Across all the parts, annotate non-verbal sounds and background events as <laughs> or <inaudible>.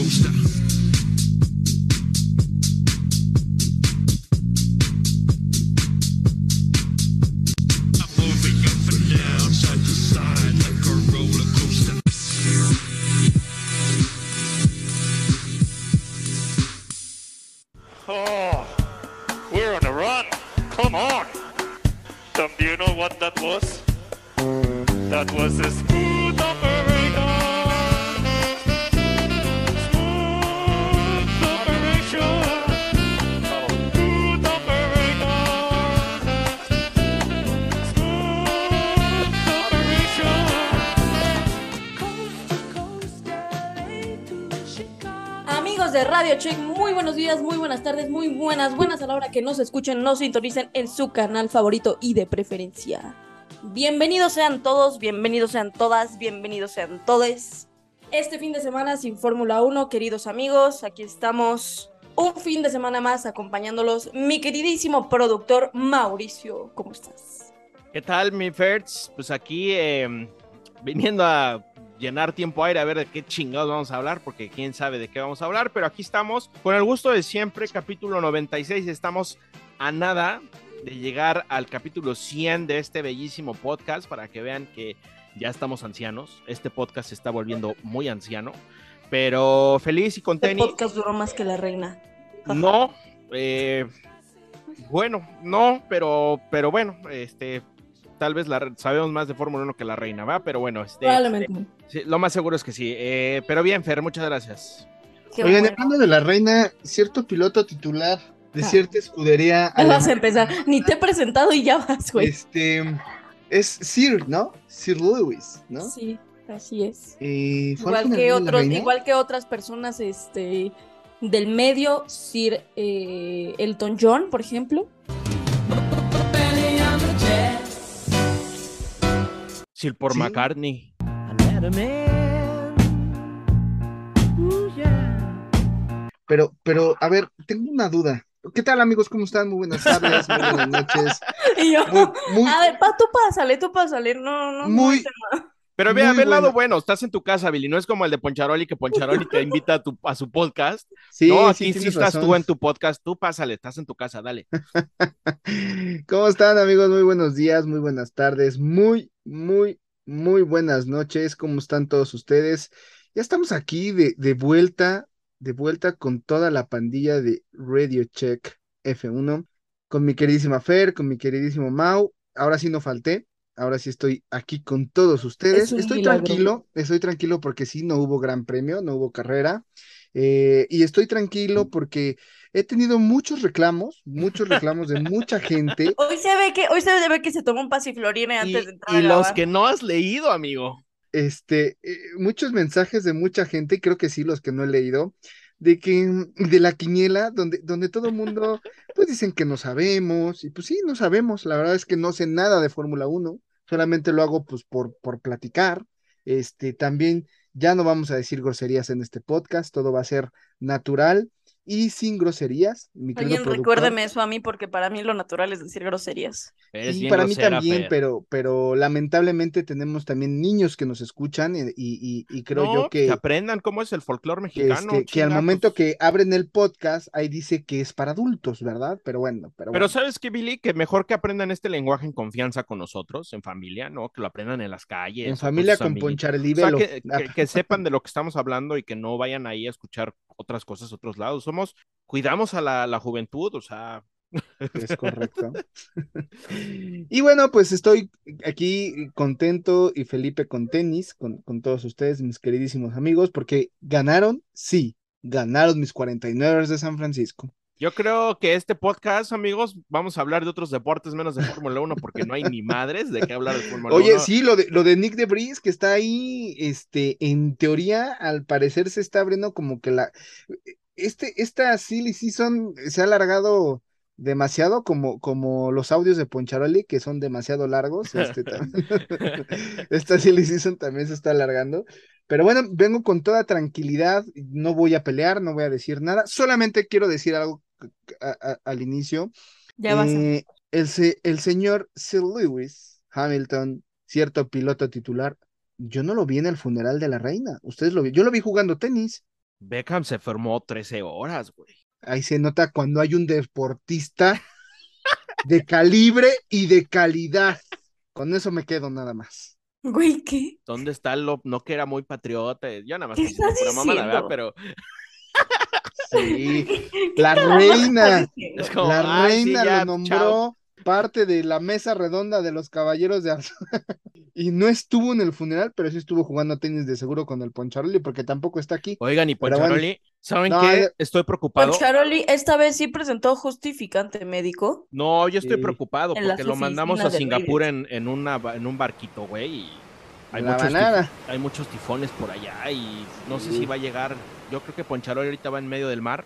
coaster. Que nos escuchen, nos sintonicen en su canal favorito y de preferencia. Bienvenidos sean todos, bienvenidos sean todas, bienvenidos sean todes. Este fin de semana sin Fórmula 1, queridos amigos, aquí estamos un fin de semana más acompañándolos. Mi queridísimo productor Mauricio, ¿cómo estás? ¿Qué tal, mi Ferds? Pues aquí eh, viniendo a llenar tiempo aire a ver de qué chingados vamos a hablar, porque quién sabe de qué vamos a hablar, pero aquí estamos con el gusto de siempre, capítulo 96, estamos a nada de llegar al capítulo 100 de este bellísimo podcast para que vean que ya estamos ancianos, este podcast se está volviendo muy anciano, pero feliz y Este contento. podcast duró más que la reina. No, eh, bueno, no, pero, pero bueno, este, tal vez la, sabemos más de Fórmula 1 que la reina, ¿va? Pero bueno, este, Probablemente. sí, lo más seguro es que sí. Eh, pero bien, Fer, muchas gracias. Qué Oigan, bueno. hablando de la reina, cierto piloto titular de Ah. cierta escudería Ya vas a empezar. Ni te he presentado y ya vas, güey. este es Sir, ¿no? Sir Lewis, ¿no? Sí, así es. Eh, Igual al que otros, igual que otras personas, este, del medio, Sir eh, Elton John, por ejemplo. Sir por Sí. McCartney. Pero, pero, a ver, tengo una duda. ¿Qué tal, amigos? ¿Cómo están? Muy buenas tardes, muy buenas <laughs> noches. Y yo, Muy, muy, a ver, pa, tú pásale, tú pásale. No, no, no. Muy- tema. Pero ve el lado bueno. estás en tu casa, Billy, no es como el de Poncharoli, que Poncharoli te invita a, tu, a su podcast. sí, no, sí, aquí sí, tienes estás razón. tú en tu podcast, tú pásale, estás en tu casa, dale. <laughs> ¿Cómo están, amigos? Muy buenos días, muy buenas tardes, muy, muy, muy buenas noches. ¿Cómo están todos ustedes? Ya estamos aquí de, de vuelta, de vuelta con toda la pandilla de Radio Check F1, con mi queridísima Fer, con mi queridísimo Mau. Ahora sí no falté, ahora sí estoy aquí con todos ustedes. Es Estoy milagro. tranquilo, estoy tranquilo porque sí, no hubo gran premio, no hubo carrera. Eh, y estoy tranquilo porque he tenido muchos reclamos, muchos reclamos de mucha gente. Hoy se ve que, hoy se ve que se tomó un pasiflorine Y, antes de entrar y a los que no has leído, amigo. este, eh, muchos mensajes de mucha gente, y creo que sí, los que no he leído, de que, mm, de la quiniela, donde, donde todo el mundo, pues dicen que no sabemos, y pues sí, no sabemos, la verdad es que no sé nada de Fórmula 1, solamente lo hago pues por, por platicar, este, también ya no vamos a decir groserías en este podcast, todo va a ser natural y sin groserías, mi Alguien recuérdeme eso a mí porque para mí lo natural es decir groserías. Eres bien para mí también, Fer. pero, pero lamentablemente tenemos también niños que nos escuchan y, y- y creo No, yo que que, aprendan cómo es el folclore que, mexicano. este, que al momento que abren el podcast, ahí dice que es para adultos, ¿verdad? Pero bueno, pero Pero bueno. ¿sabes qué, Billy? Que mejor que aprendan este lenguaje en confianza con nosotros, en familia, ¿no? Que lo aprendan en las calles. En familia con amiguitos. Ponchar el O sea, que, que- que sepan de lo que estamos hablando y que no vayan ahí a escuchar otras cosas a otros lados. Somos, cuidamos a la, la juventud, o sea, Es correcto. <laughs> <laughs> Y bueno, pues estoy aquí contento y Felipe con tenis, con, con todos ustedes, mis queridísimos amigos, porque ganaron, sí, ganaron mis 49 de San Francisco. Yo creo que este podcast, amigos, vamos a hablar de otros deportes menos de Fórmula 1 porque no hay ni madres de qué hablar de Fórmula 1. Oye, sí, lo de, lo de Nick DeVries, que está ahí, este, en teoría, al parecer se está abriendo como que la, este, esta silly season se ha alargado demasiado, como, como los audios de Poncharoli, que son demasiado largos, este, <laughs> esta silly season también se está alargando, pero bueno, vengo con toda tranquilidad, no voy a pelear, no voy a decir nada, solamente quiero decir algo a- a- al inicio, Ya vas. a- eh, el, se- el señor Sir Lewis Hamilton, cierto piloto titular, yo no lo vi en el funeral de la reina. Ustedes lo vi. Yo lo vi jugando tenis. Beckham se formó 13 horas, güey. Ahí se nota cuando hay un deportista de calibre y de calidad. Con eso me quedo nada más. Güey, ¿qué? ¿Dónde está lo no que era muy patriota? Yo nada más. Pero Sí, <laughs> ¿Qué la reina? Es como, la "Ay, sí, reina ya, lo nombró chao". parte de la mesa redonda de los caballeros de Arzu- <laughs> Y no estuvo en el funeral, pero sí estuvo jugando tenis de seguro con el Poncharoli porque tampoco está aquí. Oigan, y bueno. Poncharoli, ¿saben No, qué? Estoy preocupado. Poncharoli esta vez sí presentó justificante médico. No, yo estoy Sí. preocupado En porque lo mandamos a Singapur en, en, una, en un barquito, güey. y Hay La muchos, hay muchos tifones por allá y no sé si va a llegar. Yo creo que Poncharoli ahorita va en medio del mar.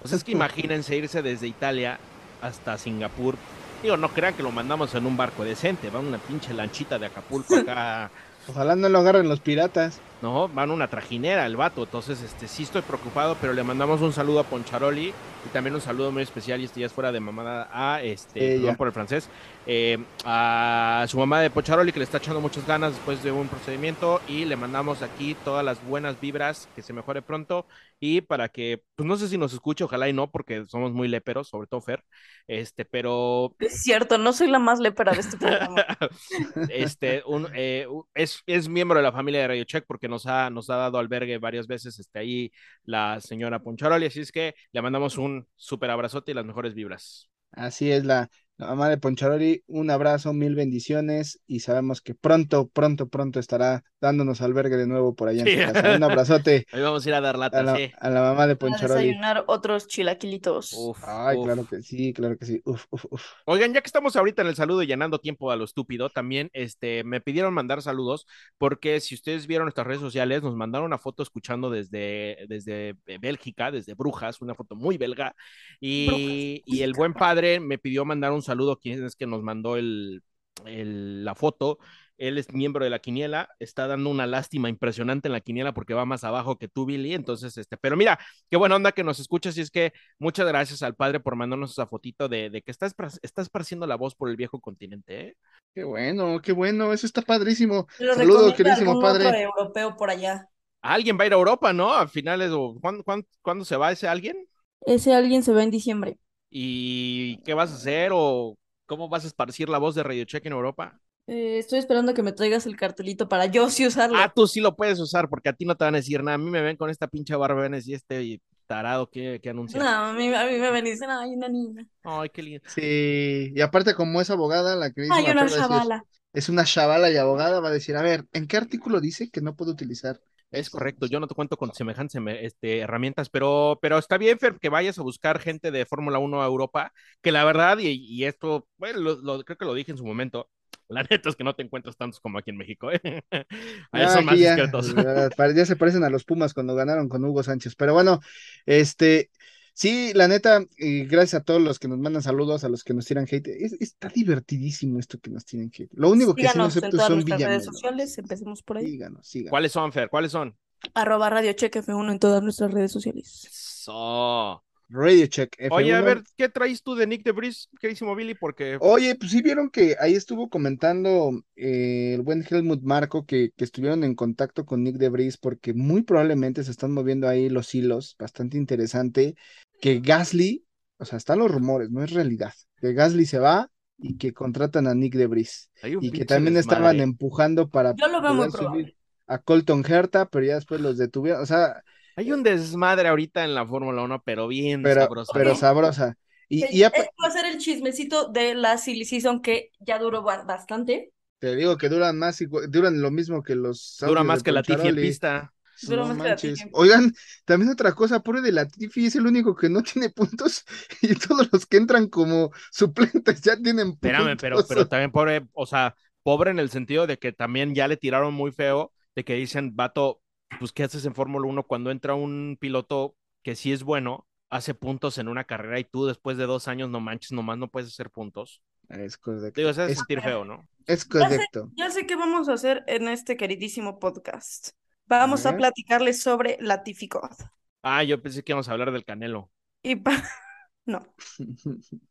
Pues es que <laughs> imagínense irse desde Italia hasta Singapur. Digo, no crean que lo mandamos en un barco decente, va una pinche lanchita de Acapulco acá. <laughs> Ojalá no lo agarren los piratas. No, van una trajinera el vato, entonces este sí estoy preocupado, pero le mandamos un saludo a Poncharoli y también un saludo muy especial, y este ya es fuera de mamada, a este, Ella. perdón por el francés, eh, a su mamá de Poncharoli que le está echando muchas ganas después de un procedimiento y le mandamos aquí todas las buenas vibras, que se mejore pronto y para que, pues no sé si nos escuche, ojalá y no, porque somos muy léperos, sobre todo Fer, este, pero Es cierto, no soy la más lépera de este programa. <laughs> este, un, eh, es, es miembro de la familia de Radio Check porque nos ha, nos ha dado albergue varias veces este, ahí la señora Poncharoli, así es que le mandamos un súper abrazote y las mejores vibras. Así es la, la mamá de Poncharoli. Un abrazo, mil bendiciones y sabemos que pronto, pronto, pronto estará dándonos albergue de nuevo por allá en Sí. su casa. Un abrazote <laughs> Ahí vamos a ir a dar a lata, la, sí. a la mamá de Poncharoli. desayunar otros chilaquilitos. Uf, Ay, uf. claro que sí, claro que sí. Uf, uf, uf. Oigan, ya que estamos ahorita en el saludo y llenando tiempo a lo estúpido, también este, me pidieron mandar saludos porque si ustedes vieron nuestras redes sociales, nos mandaron una foto escuchando desde, desde Bélgica, desde Brujas, una foto muy belga. Y, y el buen padre me pidió mandar un saludo, quien es que nos mandó el, el- la foto. Él es miembro de la quiniela, está dando una lástima impresionante en la quiniela porque va más abajo que tú, Billy. Entonces, este, pero mira, qué buena onda que nos escuchas y es que muchas gracias al padre por mandarnos esa fotito de, de que está, espar- está esparciendo la voz por el viejo continente, ¿eh? Qué bueno, qué bueno. Eso está padrísimo. Lo Saludos, queridísimo algún otro padre. europeo por allá. Alguien va a ir a Europa, ¿no? A finales, o ¿cuándo, cuándo, cuándo se va ese alguien? Ese alguien se va en diciembre. ¿Y qué vas a hacer? ¿O cómo vas a esparcir la voz de Radio Check en Europa? Eh, estoy esperando que me traigas el cartelito para yo sí usarlo. Ah, tú sí lo puedes usar porque a ti no te van a decir nada. A mí me ven con esta pinche barba decir este tarado que, que anuncia. No, a mí, a mí me ven y dicen, ay, una niña. Ay, qué lindo. Sí, y aparte como es abogada, la queridísima Ay, una chavala. es una chavala y abogada, va a decir, a ver, ¿en qué artículo dice que no puedo utilizar? Es correcto, yo no te cuento con semejantes seme- este, herramientas, pero, pero está bien, Fer, que vayas a buscar gente de Fórmula 1 a Europa, que la verdad, y, y esto, bueno, lo- lo- creo que lo dije en su momento, la neta es que no te encuentras tantos como aquí en México, ¿eh? <laughs> Ya, son más ya, discretos. ya se parecen a los Pumas cuando ganaron con Hugo Sánchez. Pero bueno, este, sí, la neta, y gracias a todos los que nos mandan saludos, a los que nos tiran hate. Es- está divertidísimo esto que nos tiran hate. Lo único que sí no Síganos en acepto todas son nuestras redes sociales. Empecemos por ahí. Síganos, síganos. ¿Cuáles son, Fer? ¿Cuáles son? Arroba Radio Check F1 en todas nuestras redes sociales. Eso. Radio Check F1. Oye, a ver, ¿qué traes tú de Nick de Bris, queridísimo Billy? Porque Oye, pues sí vieron que ahí estuvo comentando eh, el buen Helmut Marco que, que estuvieron en contacto con Nick de Vries porque muy probablemente se están moviendo ahí los hilos, bastante interesante, que Gasly, o sea, están los rumores, no es realidad, que Gasly se va y que contratan a Nick de Vries hay un y que también estaban empujando para Yo lo veo muy poder probable. subir a Colton Herta, pero ya después los detuvieron, o sea, Hay un desmadre ahorita en la Fórmula 1, pero bien pero, sabroso. pero ¿no? sabrosa. Y, y ya Este va a ser el chismecito de la silly season que ya duró ba- bastante. te digo que duran más, igual- duran lo mismo que los Dura más que la pista. No manches. Oigan, también otra cosa, pobre de la Tiffy es el único que no <laughs> tiene puntos y todos los que entran como suplentes ya tienen Espérame, pero, puntos. pero también pobre, o sea, pobre en el sentido de que también ya le tiraron muy feo, de que dicen, vato, pues, ¿qué haces en Fórmula 1 cuando entra un piloto que sí es bueno, hace puntos en una carrera y tú después de dos años no manches, nomás no puedes hacer puntos? Es correcto. Digo, se Es, sentir feo, ¿no? es Ya sé, correcto. ya sé qué vamos a hacer en este queridísimo podcast. Vamos A a platicarles sobre la Tiffy God. Ah, yo pensé que íbamos a hablar del Canelo. Y pa- <laughs> No, <laughs>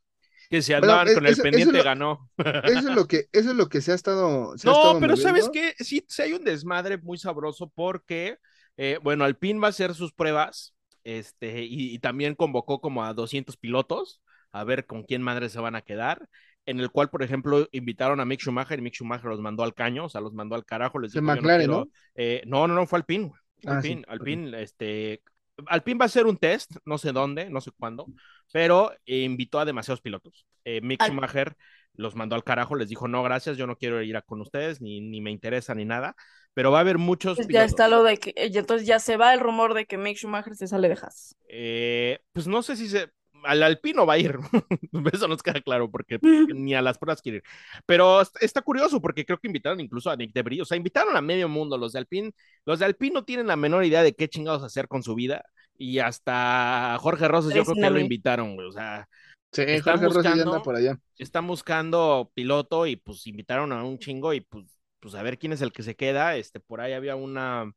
Que si Bueno, andaban es- con el eso- eso pendiente lo- ganó. <laughs> Eso es lo que, eso es lo que se ha estado, se ha No, estado pero ¿sabes qué? Sí, sí hay un desmadre muy sabroso porque Eh, bueno, Alpine va a hacer sus pruebas este, y, y también convocó como a 200 pilotos a ver con quién madre se van a quedar. En el cual, por ejemplo, invitaron a Mick Schumacher y Mick Schumacher los mandó al caño, o sea, los mandó al carajo. Les dijo, quiero- ¿no? eh, no, no, no, fue Alpine. Fue Ah, sí, Alpine. Alpine, este, Alpine va a hacer un test, no sé dónde, no sé cuándo, pero invitó a demasiados pilotos. Eh, Mick Al- Schumacher los mandó al carajo, les dijo, no, gracias, yo no quiero ir a con ustedes, ni, ni me interesa ni nada, pero va a haber muchos Pues ya pilotos. está lo de que, entonces ya se va el rumor de que Mick Schumacher se sale de Haas. Eh, pues no sé si se. Al Alpino va a ir. <laughs> Eso nos queda claro, porque ni a las pruebas quiere ir. Pero est- está curioso, porque creo que invitaron incluso a Nick Debris. O sea, invitaron a medio mundo. Los de Alpine, los de Alpine no tienen la menor idea de qué chingados hacer con su vida. Y hasta Jorge Rosas, yo creo que lo invitaron, güey. O sea, Sí, Están Jorge buscando- por allá. están buscando piloto y pues invitaron a un chingo y pues, pues a ver quién es el que se queda. Este, por ahí había una,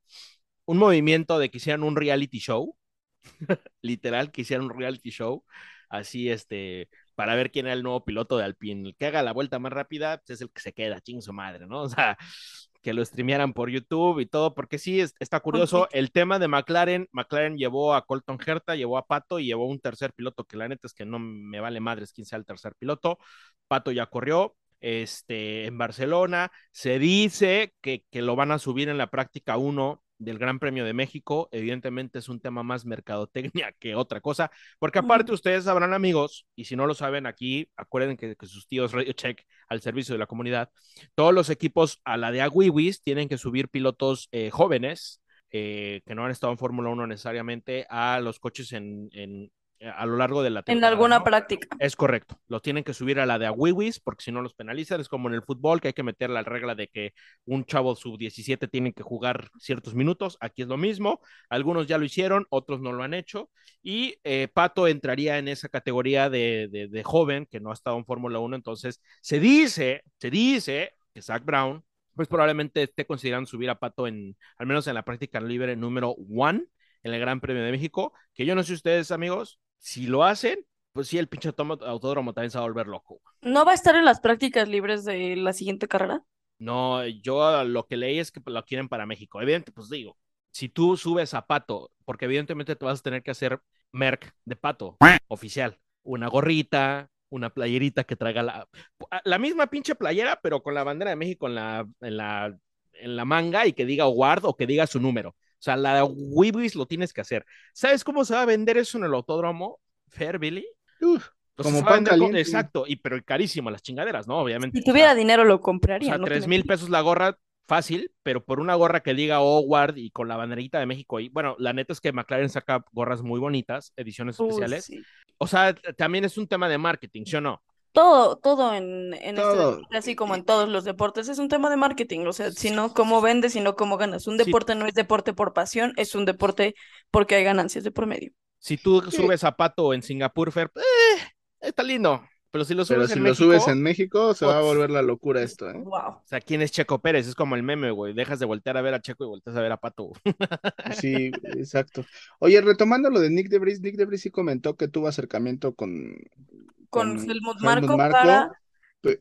un movimiento de que hicieran un reality show, <laughs> literal, que hicieran un reality show, así, este, para ver quién era el nuevo piloto de Alpine. El que haga la vuelta más rápida, pues es el que se queda, ching su madre, ¿no? <laughs> O sea, que lo streamearan por YouTube y todo, porque sí, es- está curioso. El tema de McLaren, McLaren llevó a Colton Herta, llevó a Pato y llevó un tercer piloto, que la neta es que no me vale madres quién sea el tercer piloto. Pato ya corrió este, en Barcelona. Se dice que, que lo van a subir en la práctica 1 del Gran Premio de México. Evidentemente es un tema más mercadotecnia <laughs> que otra cosa, porque aparte ustedes sabrán amigos, y si no lo saben aquí, acuerden que, que sus tíos Radio Check al servicio de la comunidad, todos los equipos a la de Aguiwis tienen que subir pilotos eh, jóvenes. eh, que no han estado en Fórmula 1 necesariamente a los coches en, en- a lo largo de la En temporada, alguna ¿no? práctica. Es correcto. Los tienen que subir a la de Awiwis porque si no los penalizan. Es como en el fútbol que hay que meter la regla de que un chavo sub-17 tiene que jugar ciertos minutos. Aquí es lo mismo. Algunos ya lo hicieron, otros no lo han hecho. Y eh, Pato entraría en esa categoría de, de, de joven que no ha estado en Fórmula 1. Entonces se dice, se dice que Zach Brown pues probablemente esté considerando subir a Pato en, al menos en la práctica libre número one en el Gran Premio de México, que yo no sé ustedes, amigos, si lo hacen, pues sí, el pinche autódromo también se va a volver loco. ¿No va a estar en las prácticas libres de la siguiente carrera? No, yo lo que leí es que lo quieren para México. Evidentemente, pues digo, si tú subes a Pato, porque evidentemente te vas a tener que hacer merc de Pato oficial, una gorrita, una playerita que traiga la, la misma pinche playera, pero con la bandera de México en la, en la, en la manga y que diga Ward o que diga su número. O sea, la Wibis lo tienes que hacer. ¿Sabes cómo se va a vender eso en el autódromo? Fair, Billy. Uf, Como pan con-. Exacto, y pero carísimo las chingaderas, ¿no? Obviamente. Si o sea, tuviera dinero lo o compraría. sea, no tres mil pesos la gorra, fácil, pero por una gorra que diga Howard y con la banderita de México. Y bueno, la neta es que McLaren saca gorras muy bonitas, ediciones Uy, especiales. sí. O sea, también es un tema de marketing, ¿sí o no? Todo, todo en, en este Todo. deporte, así como en todos los deportes, es un tema de marketing. O sea, si no, cómo vendes y no cómo ganas. Un Sí. deporte no es deporte por pasión, es un deporte porque hay ganancias de por medio. Si tú Sí. subes a Pato en Singapur, Fer, eh, está lindo. Pero si lo subes pero si en lo México, subes en México, se va a volver la locura esto, ¿eh? Wow. o sea, ¿quién es Checo Pérez? Es como el meme, güey. Dejas de voltear a ver a Checo y volteas a ver a Pato. <laughs> Sí, exacto. Oye, retomando lo de Nick Debris, Nick Debris sí comentó que tuvo acercamiento con, Con con Helmut Helmut Marko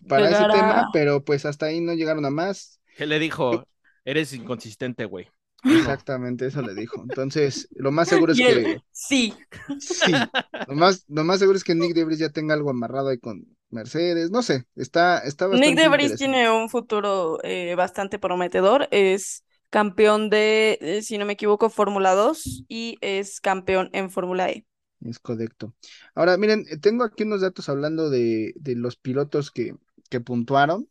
para ese a- tema, pero pues hasta ahí no llegaron a más. ¿Qué le dijo? Eres inconsistente, güey. <laughs> Exactamente, eso le dijo. Entonces, lo más seguro es él, que sí, sí, lo más, lo más seguro es que Nick Debris ya tenga algo amarrado ahí con Mercedes, no sé, está, está Nick bastante DeVries interesante. tiene un futuro eh, bastante prometedor. Es campeón de, eh, si no me equivoco, Fórmula 2 y es campeón en Fórmula E. Es correcto. Ahora, miren, eh, tengo aquí unos datos hablando de, de los pilotos que, que puntuaron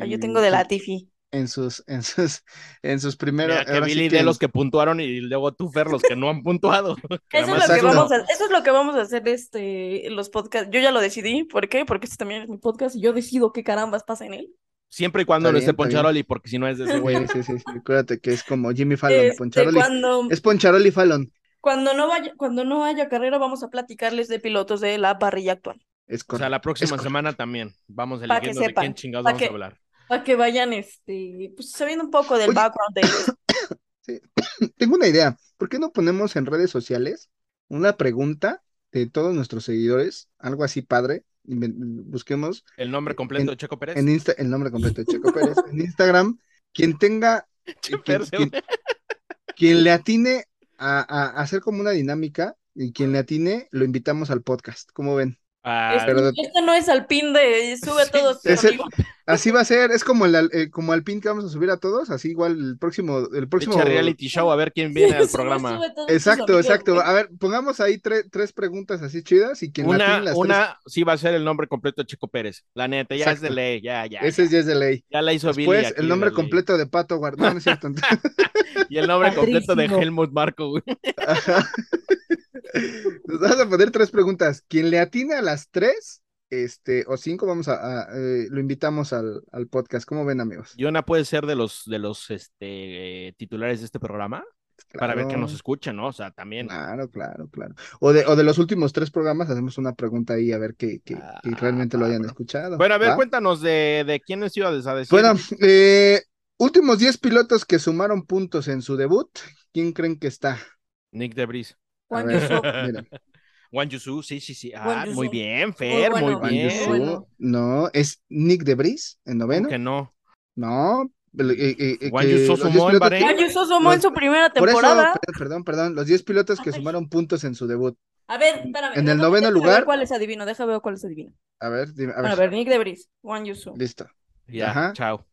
Ah, Yo en, tengo de Latifi. en sus, en sus, <laughs> en sus primeros, Mira que sí Billy que de los que puntuaron y luego tú, Fer, los que no han puntuado. <laughs> <laughs> Eso es, lo que vamos a, eso es lo que vamos a hacer este, los podcasts. Yo ya lo decidí. ¿Por qué? Porque este también es mi podcast y yo decido qué carambas pasa en él. Siempre y cuando no bien, esté. Poncharoli, porque si no es de ese güey. Sí, sí, sí, sí, acuérdate que es como Jimmy Fallon, Este, Poncharoli. cuando, Es Poncharoli Fallon, cuando, no vaya, cuando no haya carrera, vamos a platicarles de pilotos de la parrilla actual. es O sea, la próxima semana también vamos eligiendo de sepan, quién chingados vamos que- a hablar. Para que vayan este, pues, sabiendo un poco del Oye. background de ellos. <coughs> <coughs> Tengo una idea. ¿Por qué no ponemos en redes sociales una pregunta de todos nuestros seguidores? Algo así padre. Busquemos El nombre completo en- de Checo Pérez. en Insta el nombre completo de Checo Pérez. En Instagram, quien tenga, <laughs> Che, quien, Pérez, quien-. Quien le atine a, hacer como una dinámica y quien le atine lo invitamos al podcast. ¿Cómo ven? Ah, Esto, pero- esto no es alpin de sube a Sí, todos. amigo. Así va a ser, es como el, al- eh, como al pin que vamos a subir a todos, así igual el próximo, el próximo. Echa reality show a ver quién viene al programa. Exacto, exacto. A ver, pongamos ahí tre- tres preguntas así chidas y quien le Una, atine las una sí va a ser el nombre completo de Chico Pérez. La neta, ya es de ley, ya, ya. tres, ese ya, ya es de ley. Ya la hizo Billy. Después, aquí el nombre ley. completo de Pato Guard- No, no es cierto. <laughs> Y el nombre completo de. Helmut Marco, güey. Ajá. <laughs> Nos vamos a poner tres preguntas. Quien le atine a las tres, este, o cinco, vamos a, a, eh, lo invitamos al, al podcast. ¿Cómo ven, amigos? Yona puede ser de los, de los este, eh, titulares de este programa para ver que nos escucha, ¿no? O sea, también. Claro, claro, claro. O de, o de los últimos tres programas hacemos una pregunta ahí a ver que, que, que Ah, realmente lo hayan escuchado. Bueno, a ver, ¿va? cuéntanos de, de quiénes ibas a decir. Bueno, eh, últimos 10 pilotos que sumaron puntos en su debut. ¿Quién creen que está? Nick Juan ver, Yusuf. mira, <laughs> Juan Yusu, sí, sí, sí. Ah, muy bien, Fer, Muy muy, bueno, Juan bien. Yusu. No, es Nick Debris en ¿Cómo noveno. que no? No, el- eh, eh, eh, Juan 10 sumó en pilotos- Bahrein. Juan Yusuf sumó en Los- su primera Por eso, temporada. per- perdón, perdón, los 10 pilotos que Ay. sumaron puntos en su debut. A ver, espérame. En el noveno lugar- ver cuáles adivino, déjame ver cuáles adivino. A ver, dime, a Bueno, a ver, ver, Nick Debris, Juan Yusuf. listo. Ya, Ajá. chao.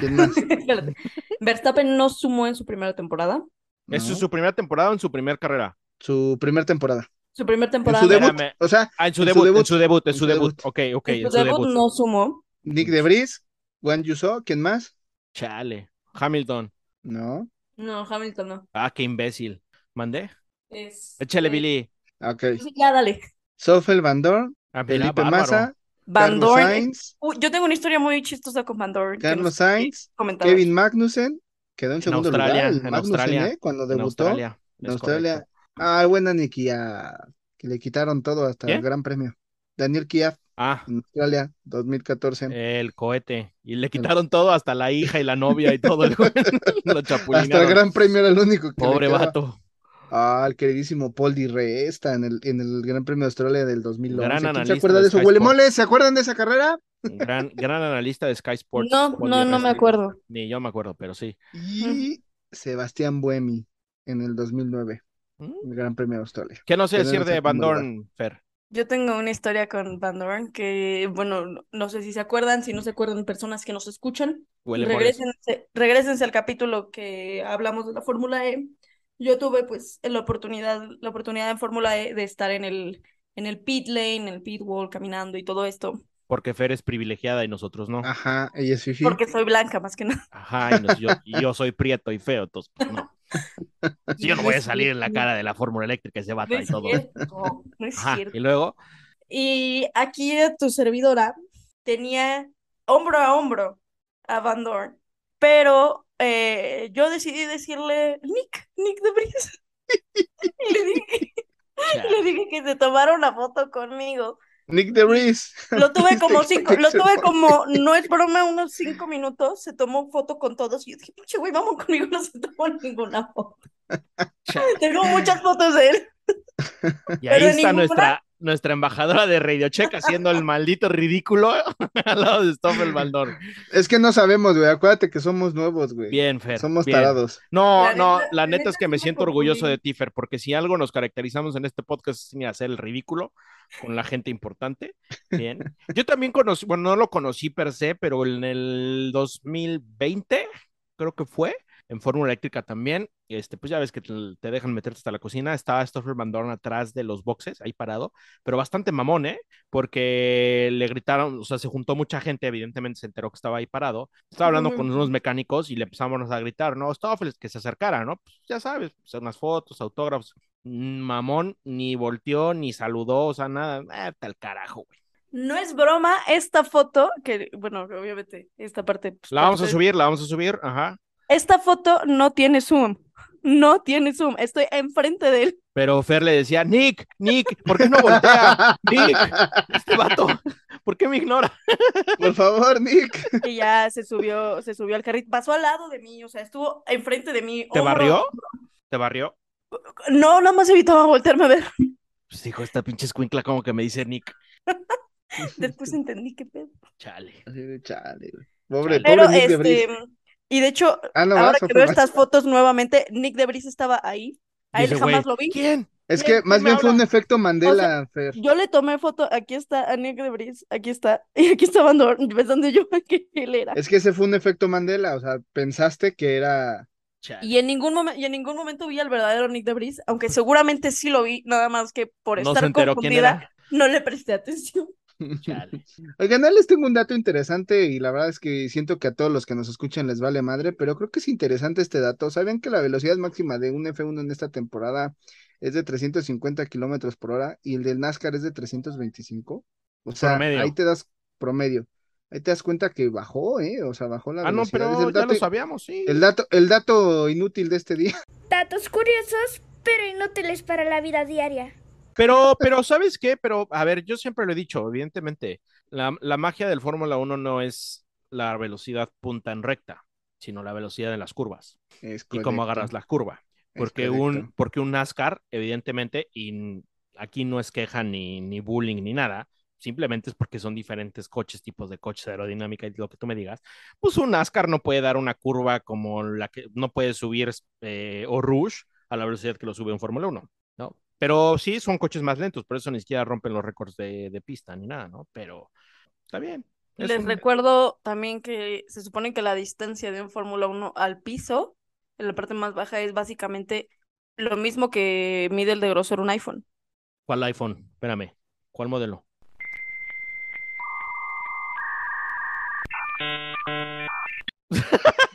¿Quién más? <laughs> Espérate. Verstappen no sumó en su primera temporada. ¿Eso No, es su primera temporada o en su primera carrera? su primer temporada. Su primera En temporada. su debut, o sea, Ah, en su En su debut, en debut. su debut, en En su su debut. debut. Ok, ok, en en su su debut debut. no sumó. Nick Debris, Juan Yuso, ¿quién más? Chale. Hamilton. No. No, Hamilton no. Ah, qué imbécil. ¿Mandé? Es, Échale, eh, Billy. Ok. Ya, dale. Stoffel Van Dorn, Ah, Felipe bárbaro. Massa, Van Carlos Dorn. Sainz, Uy, yo tengo una historia muy chistosa con Van Dorn. Carlos nos Sainz. Kevin Magnussen, quedó en En segundo Australia, lugar. en Magnussen, Australia, ¿eh? Cuando En debutó Australia. en Australia. Ah, buena Nicky, a- que le quitaron todo hasta ¿Quién? el Gran Premio. Daniel Kiaf Ah, en Australia, 2014. el cohete. Y le quitaron todo, hasta la hija y la novia y todo. el- <laughs> Lo Hasta el. Gran Premio era el único que Pobre vato. Ah, el queridísimo Paul Di Resta en el, en el Gran Premio de Australia del 2011. Gran ¿Quién se analista acuerda de de eso? Huele ¿se acuerdan de esa carrera? Gran, gran analista de Sky Sports. No, Paul no, no me acuerdo. Ni yo me acuerdo, pero sí. Y Sebastián Buemi en el 2009, ¿Mm? El Gran Premio de Australia. ¿Qué no sé decir de Van. Dorn, Fer? Yo tengo una historia con Van Dorn que, bueno, no- sé si se acuerdan, si no se acuerdan personas que nos escuchan. Regrésense, regrésense al capítulo que hablamos de la Fórmula E. Yo tuve pues la oportunidad, la oportunidad en Fórmula E de estar en el, en el pit lane, en el pit wall, caminando y todo esto, Porque Fer es privilegiada y nosotros no. Ajá, ella es Fifi. porque soy blanca más que nada. Ajá, y, nos- yo, y yo soy prieto y feo, entonces pues, no. <laughs> Yo no voy a salir en la cara de la fórmula eléctrica ese No vato y todo. cierto, no es Ajá, cierto. y luego, Y aquí tu servidora tenía hombro a hombro a Van Dorn, pero eh, yo decidí decirle Nick, Nick de Bris. Y <laughs> le dije, <laughs> le dije que se tomara una foto conmigo. Nick DeVries. Lo tuve <laughs> como Viste cinco, lo tuve <laughs> como, no es broma, unos cinco minutos, se tomó foto con todos y yo dije, pinche güey, vamos conmigo, <laughs> no se tomó ninguna foto. Tengo muchas fotos de él. y ahí pero está ninguna- nuestra, nuestra embajadora de Radio Check haciendo el maldito ridículo <laughs> al lado de Stoffel Van Dorn. Es que no sabemos, güey. Acuérdate que somos nuevos, güey. Bien, Fer. Somos bien. tarados. No, La no, neta- la neta neta es que me siento orgulloso de ti, Fer, porque si algo nos caracterizamos en este podcast es ni hacer el ridículo con la gente importante. Bien. Yo también conocí, bueno, no lo conocí per se, pero en el 2020, creo que fue, en Fórmula Eléctrica también, este, pues ya ves que te, te dejan meterte hasta la cocina, estaba Stoffel Van Dorn atrás de los boxes, ahí parado, pero bastante mamón, ¿eh? Porque le gritaron, o sea, se juntó mucha gente, evidentemente se enteró que estaba ahí parado, estaba hablando con Ujú. unos mecánicos y le empezamos a gritar, no, Stoffel, que se acercara, ¿no? Pues ya sabes, hacer unas fotos, autógrafos, Mm, mamón, ni volteó, ni saludó, o sea, nada, eh, tal carajo, güey. No es broma, esta foto, que bueno, obviamente, esta parte. pues, La vamos a parte- subir, la vamos a subir, ajá. Esta foto no tiene zoom. No tiene zoom. Estoy enfrente de él. Pero Fer le decía, Nick, Nick, ¿por qué no voltea? Nick, este vato, ¿por qué me ignora? Por favor, Nick. Y ya se subió, se subió al carrito. Pasó al lado de mí, o sea, estuvo enfrente de mí. ¿Te hombro- barrió? ¿Te barrió? No, nada más evitaba voltearme a ver. Pues dijo, esta pinche escuincla como que me dice Nick. <laughs> Después entendí qué pedo. Chale. Así de chale, güey. Pobre, Pero pobre Nick de este. Y de hecho, Ah, no, ahora vas, que veo vas. estas fotos nuevamente, Nick de Bris estaba ahí. A él Dice, jamás lo vi. ¿Quién? Es que más ¿Quién me bien fue un efecto Mandela, Fer. Yo le tomé foto, aquí está a Nick de Bris, aquí está, <laughs> y aquí estaba ando- pensando yo <laughs> que él era. Es que ese fue un efecto Mandela, o sea, pensaste que era. Chale. Y en ningún momento, y en ningún momento vi al verdadero Nick de Bris, aunque seguramente sí lo vi, nada más que por No estar confundida, no le presté atención. <laughs> Chale. Oigan, les tengo un dato interesante y la verdad es que siento que a todos los que nos escuchan les vale madre, pero creo que es interesante este dato. ¿Saben que la velocidad máxima de un F1 en esta temporada es de 350 kilómetros por hora y el del NASCAR es de 325? O sea, Promedio. ahí te das promedio. Ahí te das cuenta que bajó, ¿eh? O sea, bajó la Ah, no, velocidad. Es pero el ya dato, lo sabíamos, sí. el dato, el dato inútil de este día. Datos curiosos, pero inútiles para la vida diaria. Pero, pero, ¿sabes qué? Pero, a ver, yo siempre lo he dicho, evidentemente, la, la magia del Fórmula 1 no es la velocidad punta en recta, sino la velocidad en las curvas Es y cómo agarras la curva. Porque un, porque un NASCAR, evidentemente, y aquí no es queja ni, ni bullying ni nada, simplemente es porque son diferentes coches, tipos de coches, aerodinámica y lo que tú me digas. Pues un NASCAR no puede dar una curva como la que no puede subir eh, o Rouge a la velocidad que lo sube un Fórmula 1, ¿no? Pero sí son coches más lentos, por eso ni siquiera rompen los récords de, de pista ni nada, ¿no? Pero está bien. Es Les un- recuerdo también que se supone que la distancia de un Fórmula 1 al piso, en la parte más baja, es básicamente lo mismo que mide el de grosor un iPhone. ¿Cuál iPhone? Espérame. ¿Cuál modelo?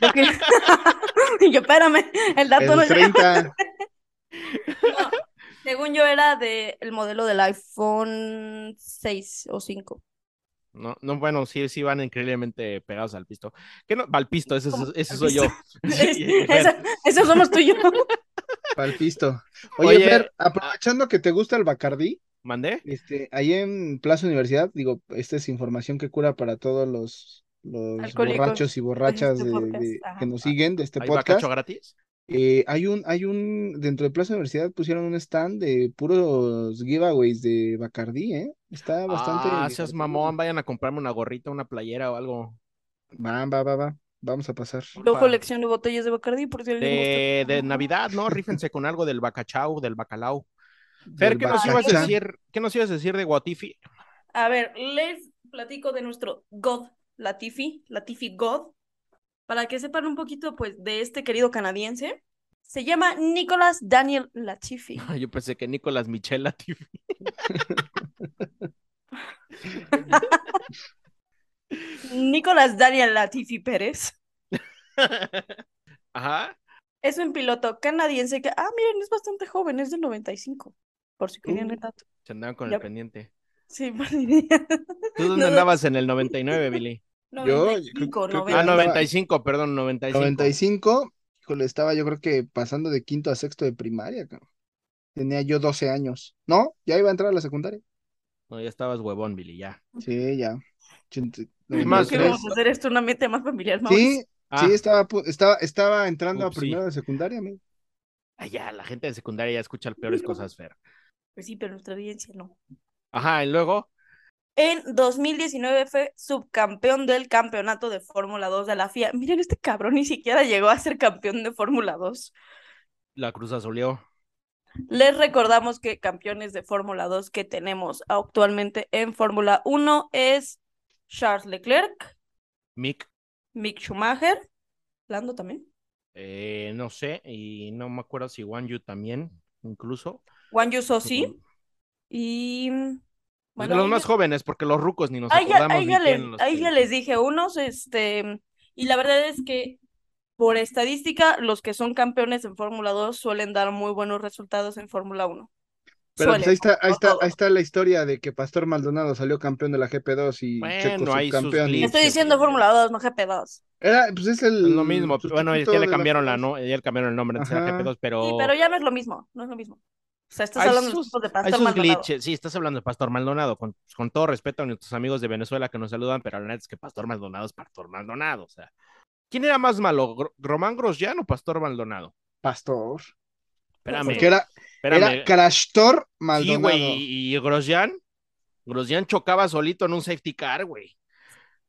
Yo, que- <laughs> yo, espérame, el dato no El llega. 30. No, <laughs> según yo era de el modelo del iPhone 6 o 5. No, no, bueno, sí, sí van increíblemente pegados al pisto. ¿Qué no? Al pisto, ese, ese Al soy yo. pisto. <laughs> <laughs> Sí. Eso, <laughs> eso somos tú y yo. Palpisto. Oye, Oye, Fer, aprovechando que te gusta el Bacardí, ¿Mandé? este, ahí en Plaza Universidad, digo, esta es información que cura para todos los, los borrachos y borrachas este de, de- que nos siguen de este ¿Hay podcast. bacacho gratis? Eh, hay un, hay un, dentro de Plaza Universidad pusieron un stand de puros giveaways de Bacardí, ¿eh? Está bastante. Ah, seas mamón, vayan a comprarme una gorrita, una playera o algo. Va, va, va, va. Vamos a pasar. Yo colecciono botellas de Bacardi por si alguien le De, gusta. de Navidad, ¿no? Rífense con algo del bacachao, del bacalao. Fer, ¿qué nos ibas a decir? ¿Qué nos ibas a decir de Guatifi? A ver, les platico de nuestro God Latifi, Latifi God, para que sepan un poquito, pues, de este querido canadiense. Se llama Nicolas Daniel Latifi. <laughs> Yo pensé que Nicolás Michel Latifi. Nicolas Daniel Latifi Pérez <laughs> Ajá. es un piloto canadiense que, ah, miren, es bastante joven, es del 95, por si querían Uh. el dato. Se andaban con Ya. el pendiente. Sí, <laughs> por- ¿Tú dónde No, andabas en el 99, Billy? Yo, yo 95, creo que Ah, andaba- 95, perdón, 95. 95, híjole, estaba yo creo que pasando de quinto a sexto de primaria, cabrón. Tenía yo 12 años. ¿No? Ya iba a entrar a la secundaria. No, ya estabas huevón, Billy, ya. Sí, ya. Es más, ¿Qué 93. vamos a hacer esto en un ambiente más familiar, Mauricio? Sí, Ah, sí, estaba, pu- estaba, estaba entrando a primero de secundaria, amigo. ah, ya, la gente de secundaria ya escucha peores cosas, Fer. Pues sí, pero nuestra audiencia no. Ajá, y luego, En 2019 fue subcampeón del campeonato de Fórmula 2 de la FIA. Miren, este cabrón ni siquiera llegó a ser campeón de Fórmula 2. la Cruz Azulió. Les recordamos que campeones de Fórmula 2 que tenemos actualmente en Fórmula 1 es Charles Leclerc, Mick, Mick Schumacher, Lando también, eh, no sé, y no me acuerdo si Wan Yu también, incluso. Juan Yu sí y... Bueno, de los más ya- jóvenes, porque los rucos ni nos ahí ya, acordamos ahí ni ya les, quién los ahí que- ya les dije unos, este, y la verdad es que por estadística, los que son campeones en Fórmula 2 suelen dar muy buenos resultados en Fórmula 1. Pero pues ahí está, ahí está, ahí está la historia de que Pastor Maldonado salió campeón de la GP2 y Checo Bueno, hay sus subcampeón. glitches. Estoy diciendo. Fórmula 2, no GP2. Era, pues es el lo mismo, bueno, que le cambiaron la, GP2. no, ya le cambiaron el nombre, antes era Ajá. GP2, pero... Sí, pero ya no es lo mismo, no es lo mismo. O sea, estás hay hablando de sus, de hay Pastor sus Maldonado. glitches, sí, estás hablando de Pastor Maldonado, con, con todo respeto a nuestros amigos de Venezuela que nos saludan, pero la neta es que Pastor Maldonado es Pastor Maldonado, o sea. ¿Quién era más malo, Román Grosjean o Pastor Maldonado? Pastor. Espérame, Porque era, espérame. era Crashtor Sí, Maldonado. güey, y, y Grosjean, Grosjean chocaba solito en un safety car, güey.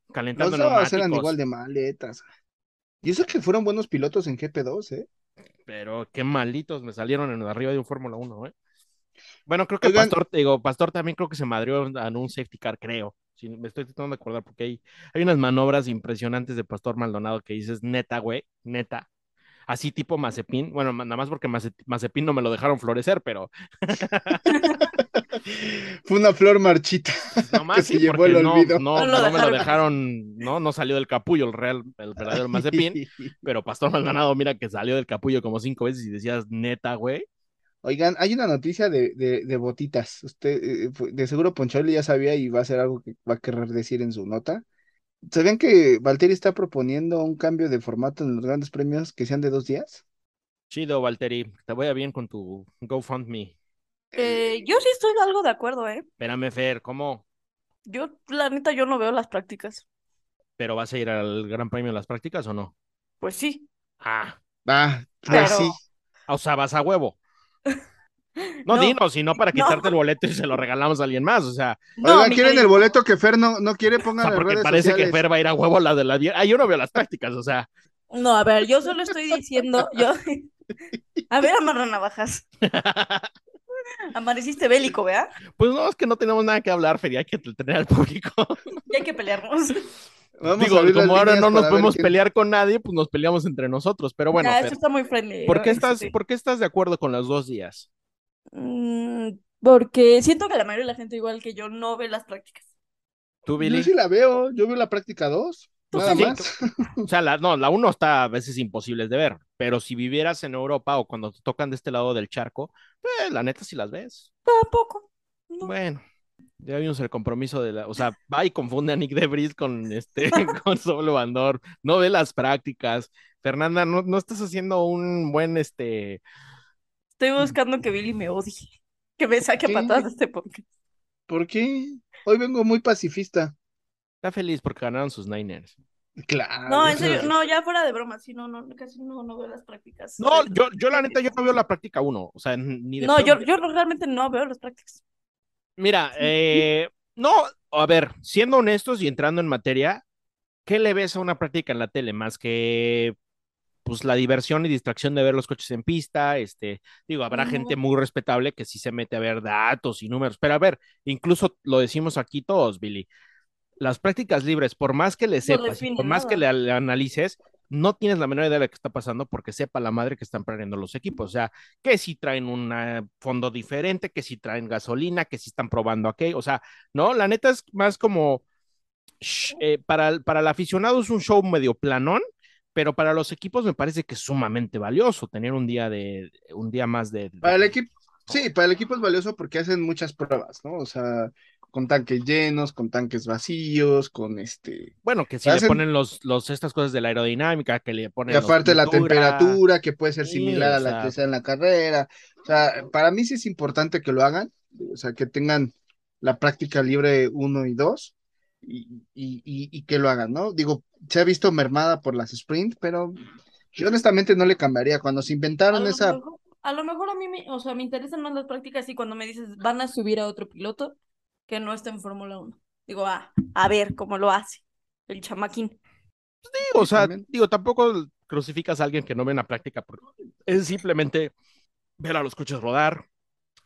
Los Calentando dos eran igual de maletas. Y eso que fueron buenos pilotos en GP2, ¿eh? Pero qué malitos me salieron en arriba de un Fórmula 1, ¿eh? Bueno, creo que Oigan. Pastor, digo, Pastor también creo que se madrió en un safety car, creo. Me estoy tratando de acordar porque hay, hay unas manobras impresionantes de Pastor Maldonado que dices, neta, güey, neta. Así tipo Mazepin. Bueno, nada más porque Maze- Mazepin no me lo dejaron florecer, pero <laughs> Fue una flor marchita. nomás Que se sí, llevó porque el no, olvido. no, No me lo dejaron. no, no salió del capullo el real, el verdadero Mazepin, <laughs> pero Pastor Maldonado, mira que salió del capullo como cinco veces y decías, neta, güey. Oigan, hay una noticia de, de, de botitas. Usted, eh, de seguro Poncholi ya sabía y va a ser algo que va a querer decir en su nota. ¿Sabían que Valtteri está proponiendo un cambio de formato en los grandes premios que sean de dos días? Chido, Valtteri, te vaya bien con tu GoFundMe. Eh, yo sí estoy algo de acuerdo, ¿eh? Espérame, Fer, ¿cómo? Yo, la neta, yo no veo las prácticas. ¿Pero vas a ir al Gran Premio en las prácticas o no? Pues sí. Ah, Ah, Pero- pues sí. o sea, vas a huevo. <laughs> No, No, dinos, sino para no. quitarte el boleto y se lo regalamos a alguien más. O sea, No, ¿quieren el boleto que Fer no, no quiere? o Pongan sea, en porque redes parece que. Fer va a ir a huevo a la de la... die- Ah, yo no veo las prácticas, o sea. No, a ver, yo solo estoy diciendo, yo... <laughs> A ver, amarra navajas. <laughs> Amaneciste bélico, ¿verdad? Pues no, es que no tenemos nada que hablar, Fer, y hay que tener al público. <laughs> Y hay que pelearnos. Vamos Digo, las como ahora no nos podemos quién- pelear con nadie, pues nos peleamos entre nosotros. Pero bueno, Ya, Fer, eso está muy friendly. ¿por qué estás, Este, por qué estás de acuerdo con los dos días? Mm, porque siento que la mayoría de la gente, igual que yo, no ve las prácticas. ¿Tú, Yo Billy? sí la veo, yo veo la práctica 2, Pues nada sí. más. <laughs> O sea, la, no, la uno está a veces imposible de ver, pero si vivieras en Europa o cuando te tocan de este lado del charco, pues la neta sí las ves. Tampoco. No. Bueno, ya vimos el compromiso de la, o sea, va y confunde a Nick Debris con este, <laughs> con Solo Bandor, no ve las prácticas. Fernanda, no, no estás haciendo un buen, este, Estoy buscando que Billy me odie. Que me saque a ¿Qué? patadas de este podcast. ¿Por qué? Hoy vengo muy pacifista. está feliz porque ganaron sus Niners. Claro. No, en serio, no, ya fuera de broma, sí, no, no, casi no, no veo las prácticas. No, yo, yo la neta, yo no veo la práctica uno, o sea, ni de No, yo, yo realmente no veo las prácticas. Mira, eh, no, a ver, siendo honestos y entrando en materia, ¿qué le ves a una práctica en la tele? Más que pues la diversión y distracción de ver los coches en pista, este, digo, habrá No. gente muy respetable que sí se mete a ver datos y números, pero a ver, incluso lo decimos aquí todos, Billy, las prácticas libres, por más que le sepas, define por más que le, le analices, no tienes la menor idea de lo que está pasando porque sepa la madre que están perdiendo los equipos. O sea, que si traen un fondo diferente, que si traen gasolina, que si están probando aquello. O sea, no, la neta es más como eh, para, para el aficionado es un show medio planón, pero para los equipos me parece que es sumamente valioso tener un día de un día más de, de- Para el equipo, sí, para el equipo es valioso porque hacen muchas pruebas, ¿no? O sea, con tanques llenos, con tanques vacíos, con este. bueno, que si hacen- le ponen los, los estas cosas de la aerodinámica, que le ponen Y aparte la temperatura, que puede ser Sí, similar a la que sea en la carrera. O sea, para mí sí es importante que lo hagan, o sea, que tengan la práctica libre 1 y 2 y, y, y, que lo hagan, ¿no? Digo, se ha visto mermada por las sprint, pero yo honestamente no le cambiaría. Cuando se A inventaron lo, esa, mejor, a lo mejor a mí, me, o sea, me interesan más las prácticas y cuando me dices van a subir a otro piloto que no está en Fórmula 1. Digo, ah, a ver cómo lo hace el chamaquín. o sea, también. digo, tampoco crucificas a alguien que no ve una práctica, porque es simplemente ver a los coches rodar.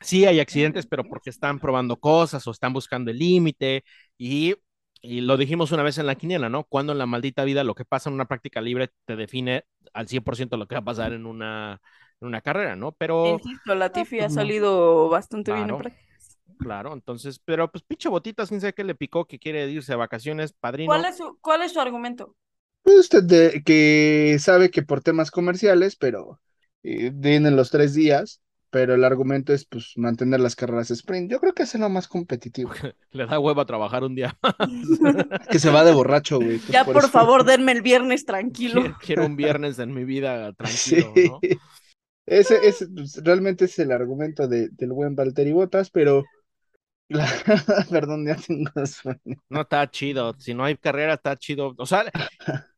Sí hay accidentes, pero porque están probando cosas o están buscando el límite y, y lo dijimos una vez en la quiniela, ¿no? Cuando en la maldita vida lo que pasa en una práctica libre te define al 100% lo que va a pasar en una, en una carrera, ¿no? Pero, Insisto, la Tiffy ha pues no. salido bastante bien en Claro. prácticas. claro, entonces, pero pues pinche botitas, quién sabe qué le picó, que quiere irse a vacaciones, padrino. ¿Cuál es su, cuál es su argumento? pues usted de- que sabe que por temas comerciales, pero eh, vienen los tres días, pero el argumento es pues mantener las carreras sprint. Yo creo que es lo más competitivo. <laughs> Le da huevo a trabajar un día. <laughs> Que se va de borracho, güey. Ya, por favor, denme el viernes tranquilo. Quiero, quiero un viernes en mi vida Sí. tranquilo, ¿no? Ese, ese, pues, realmente es el argumento de, del buen Valtteri Bottas, pero la- <laughs> perdón, ya tengo sueño. No está chido. Si no hay carrera, está chido. O sea,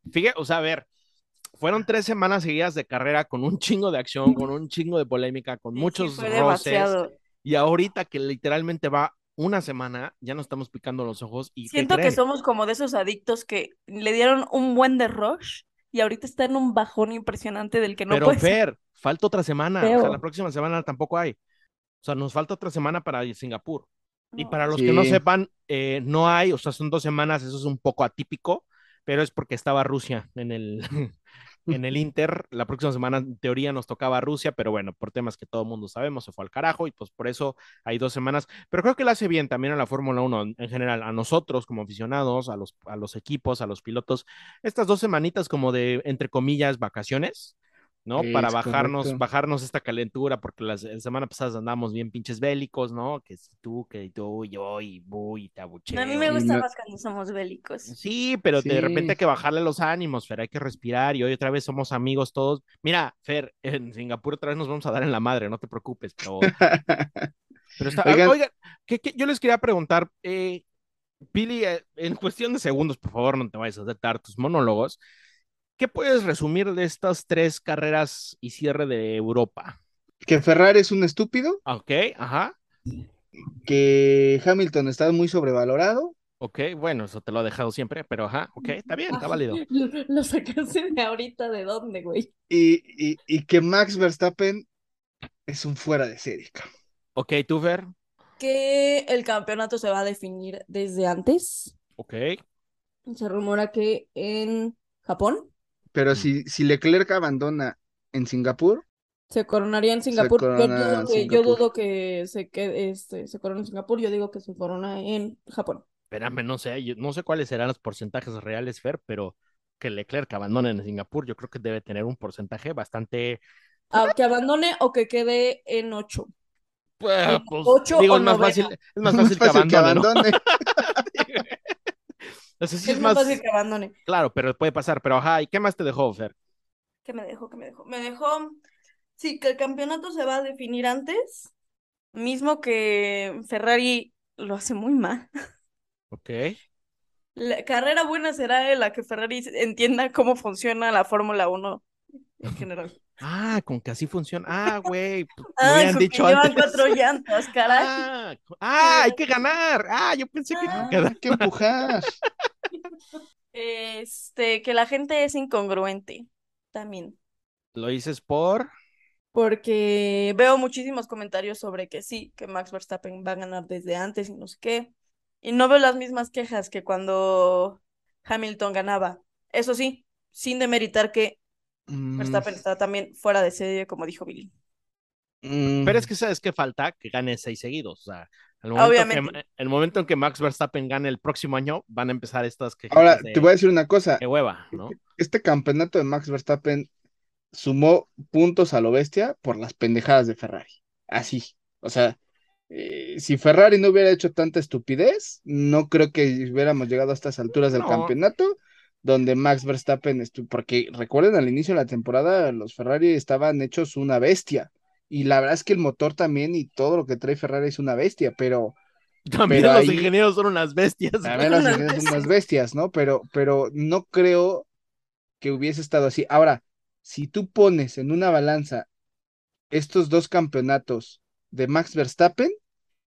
fíjate, o sea, a ver, fueron tres semanas seguidas de carrera con un chingo de acción, con un chingo de polémica, con Sí, muchos sí, fue roces. demasiado. Y ahorita que literalmente va una semana, ya nos estamos picando los ojos. ¿Y Siento que somos como de esos adictos que le dieron un buen de rush y ahorita está en un bajón impresionante del que no Pero puede ser. Fer, falta otra semana. O sea, la próxima semana tampoco hay. O sea, nos falta otra semana para Singapur. Y para los que no sepan, eh, no hay, o sea, son dos semanas, eso es un poco atípico, pero es porque estaba Rusia en el, <laughs> <laughs> en el Inter. La próxima semana, en teoría, nos tocaba Rusia, pero bueno, por temas que todo el mundo sabemos, se fue al carajo y pues por eso hay dos semanas. Pero creo que le hace bien también a la Fórmula 1 en en general, a nosotros como aficionados, a los, a los equipos, a los pilotos, estas dos semanitas como de, entre comillas, vacaciones. ¿No? Para bajarnos, correcto. bajarnos esta calentura, porque las la semana pasada andamos bien pinches bélicos, ¿no? Que si tú, que tú, yo, y bu, y te abucheo. A mí me gusta no- más cuando somos bélicos. Sí, pero de repente hay que bajarle los ánimos, Fer, hay que respirar y hoy otra vez somos amigos todos. Mira, Fer, en Singapur otra vez nos vamos a dar en la madre, no te preocupes, pero, <laughs> pero está... Oigan. Oigan, ¿qué- qué? yo les quería preguntar, eh, Pili, eh, en cuestión de segundos, por favor, no te vayas a dar tus monólogos. ¿Qué puedes resumir de estas tres carreras y cierre de Europa? Que Ferrari es un estúpido, Ok, ajá. que Hamilton está muy sobrevalorado. Ok, bueno, eso te lo he dejado siempre, pero ajá, ok, está bien, está válido. <laughs> Lo, lo sacaste de ahorita, ¿de dónde, güey? Y, y, y que Max Verstappen es un fuera de serie. Ok, tú, Fer. Que el campeonato se va a definir desde antes. Ok. Se rumora que en Japón Pero Mm. si, si Leclerc abandona en Singapur, se coronaría en Singapur. Yo dudo que, yo Singapur. dudo que se quede, este, se corona en Singapur. Yo digo que se corona en Japón. Espérame, no sé, yo no sé cuáles serán los porcentajes reales, Fer, pero que Leclerc abandone en Singapur, yo creo que debe tener un porcentaje bastante. Ah, que abandone o que quede en ocho. Pues, En pues, ocho digo, o es más fácil, es <laughs> más más fácil que abandone, ¿no? <laughs> abandone. O sea, sí Es es más más, fácil que abandone. claro, pero puede pasar. Pero ajá, ¿y qué más te dejó, Fer? ¿Qué me dejó? ¿Qué me dejó? Me dejó, sí, que el campeonato se va a definir antes, mismo que Ferrari lo hace muy mal. <laughs> Ok. La carrera buena será la que Ferrari entienda cómo funciona la Fórmula 1 en <laughs> general. Ah, con que así funciona. Ah, güey, <laughs> pues, me Ah, que dicho llevan antes. cuatro llantas, caray. Ah, ah, hay que ganar. Ah, yo pensé que Ah. Hay que empujar. <laughs> Este, que la gente es incongruente también. lo dices por. Porque veo muchísimos comentarios sobre que sí, que Max Verstappen va a ganar desde antes y no sé qué. Y no veo las mismas quejas que cuando Hamilton ganaba. Eso sí, sin demeritar que Mm, Verstappen está también fuera de serie, como dijo Billy. mm, Pero es que sabes qué falta, que gane seis seguidos. O sea, el momento, Obviamente. Que, el momento en que Max Verstappen gane el próximo año, van a empezar estas quejas Ahora, de, te voy a decir una cosa. de hueva, ¿no? Este campeonato de Max Verstappen sumó puntos a lo bestia por las pendejadas de Ferrari. Así. O sea, eh, si Ferrari no hubiera hecho tanta estupidez, no creo que hubiéramos llegado a estas alturas del No. campeonato donde Max Verstappen estuvo, porque recuerden al inicio de la temporada los Ferrari estaban hechos una bestia y la verdad es que el motor también y todo lo que trae Ferrari es una bestia, pero <laughs> También Pero los ahí- ingenieros son unas bestias. <laughs> también las Unas ingenieras son unas bestias, ¿no? Pero, pero no creo que hubiese estado así. Ahora, si tú pones en una balanza estos dos campeonatos de Max Verstappen,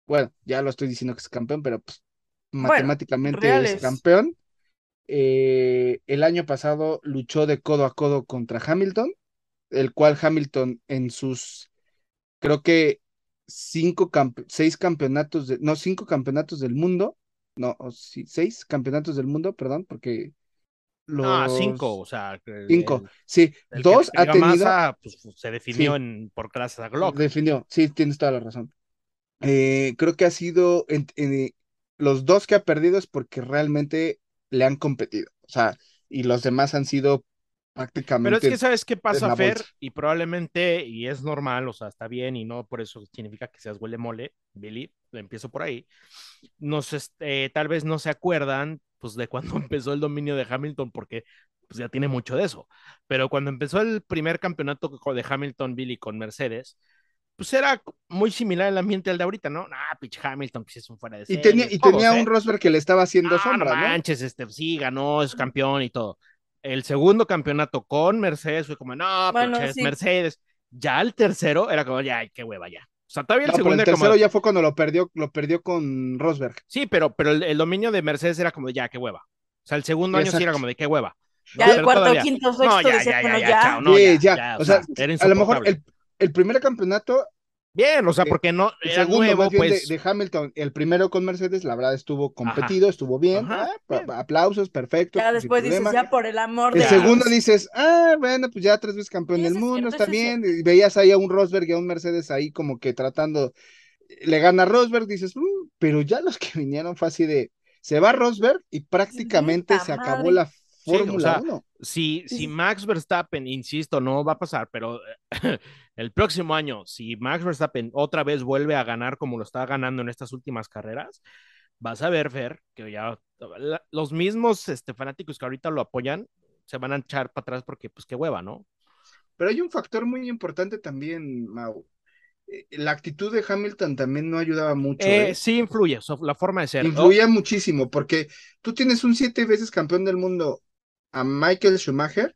bueno, ya lo estoy diciendo que es campeón, pero pues, matemáticamente es campeón. Eh, el año pasado luchó de codo a codo contra Hamilton, el cual Hamilton en sus, creo que cinco, campe- seis campeonatos, de, no, cinco campeonatos del mundo, no, o sí, seis campeonatos del mundo, perdón, porque los... Ah, cinco, o sea. Cinco, el- sí, el dos ha tenido... masa, pues, se definió Sí. en, por gracias a Glock. Definió, sí, tienes toda la razón. Eh, creo que ha sido, en- en- los dos que ha perdido es porque realmente le han competido, o sea, y los demás han sido Pero es prácticamente... que sabes qué pasa, Fer, bolsa. y probablemente, y es normal, o sea, está bien, y no por eso significa que seas huele mole, Billy, empiezo por ahí. Nos, este, tal vez no se acuerdan, pues, de cuando <laughs> empezó el dominio de Hamilton, porque pues ya tiene mucho de eso. Pero cuando empezó el primer campeonato de Hamilton, Billy, con Mercedes, pues era muy similar el ambiente al de ahorita, ¿no? Ah, pinche Hamilton, pues es un fuera de Y serie. tenía, y todos, tenía ¿eh? un Rosberg que le estaba haciendo Ah, sombra, no ¿no? manches, este, sí, ganó, es campeón y todo. El segundo campeonato con Mercedes fue como, no, Bueno, pinches sí. Mercedes. Ya el tercero era como, ya, ay, qué hueva, ya. O sea, todavía el No, pero segundo el era como, tercero ya fue cuando lo perdió, lo perdió con Rosberg. sí, pero, pero el, el dominio de Mercedes era como, de, ya, qué hueva. O sea, el segundo año sí era Exacto. como de qué hueva. Ya pero el cuarto, todavía- quinto, sexto, No, ya, ya, bueno, ya, ya. chao, no, Sí, ya, ya, ya, o sea, era a lo mejor el, el primer campeonato, Bien, o sea, eh, porque no el era segundo nuevo, más bien pues. de, de Hamilton, el primero con Mercedes, la verdad estuvo competido, estuvo bien, Ajá, ah, bien. aplausos, perfecto. Ya sin después dices, problema. ya por el amor El de segundo Dios. dices, ah, bueno, pues ya tres veces campeón Sí, del mundo, está bien. Y veías ahí a un Rosberg y a un Mercedes ahí como que tratando, le gana Rosberg, dices, "Mm", pero ya los que vinieron fue así de, se va Rosberg y prácticamente se acabó madre. la o Fórmula sea, 1. Si, si Max Verstappen, insisto, no va a pasar, pero eh, el próximo año, si Max Verstappen otra vez vuelve a ganar como lo está ganando en estas últimas carreras, vas a ver, Fer, que ya la- los mismos este, fanáticos que ahorita lo apoyan se van a echar para atrás porque, pues, qué hueva, ¿no? Pero hay un factor muy importante también, Mau. Eh, La actitud de Hamilton también no ayudaba mucho. Eh, ¿eh? sí influye, la forma de ser. Influía muchísimo, porque tú tienes un siete veces campeón del mundo a Michael Schumacher,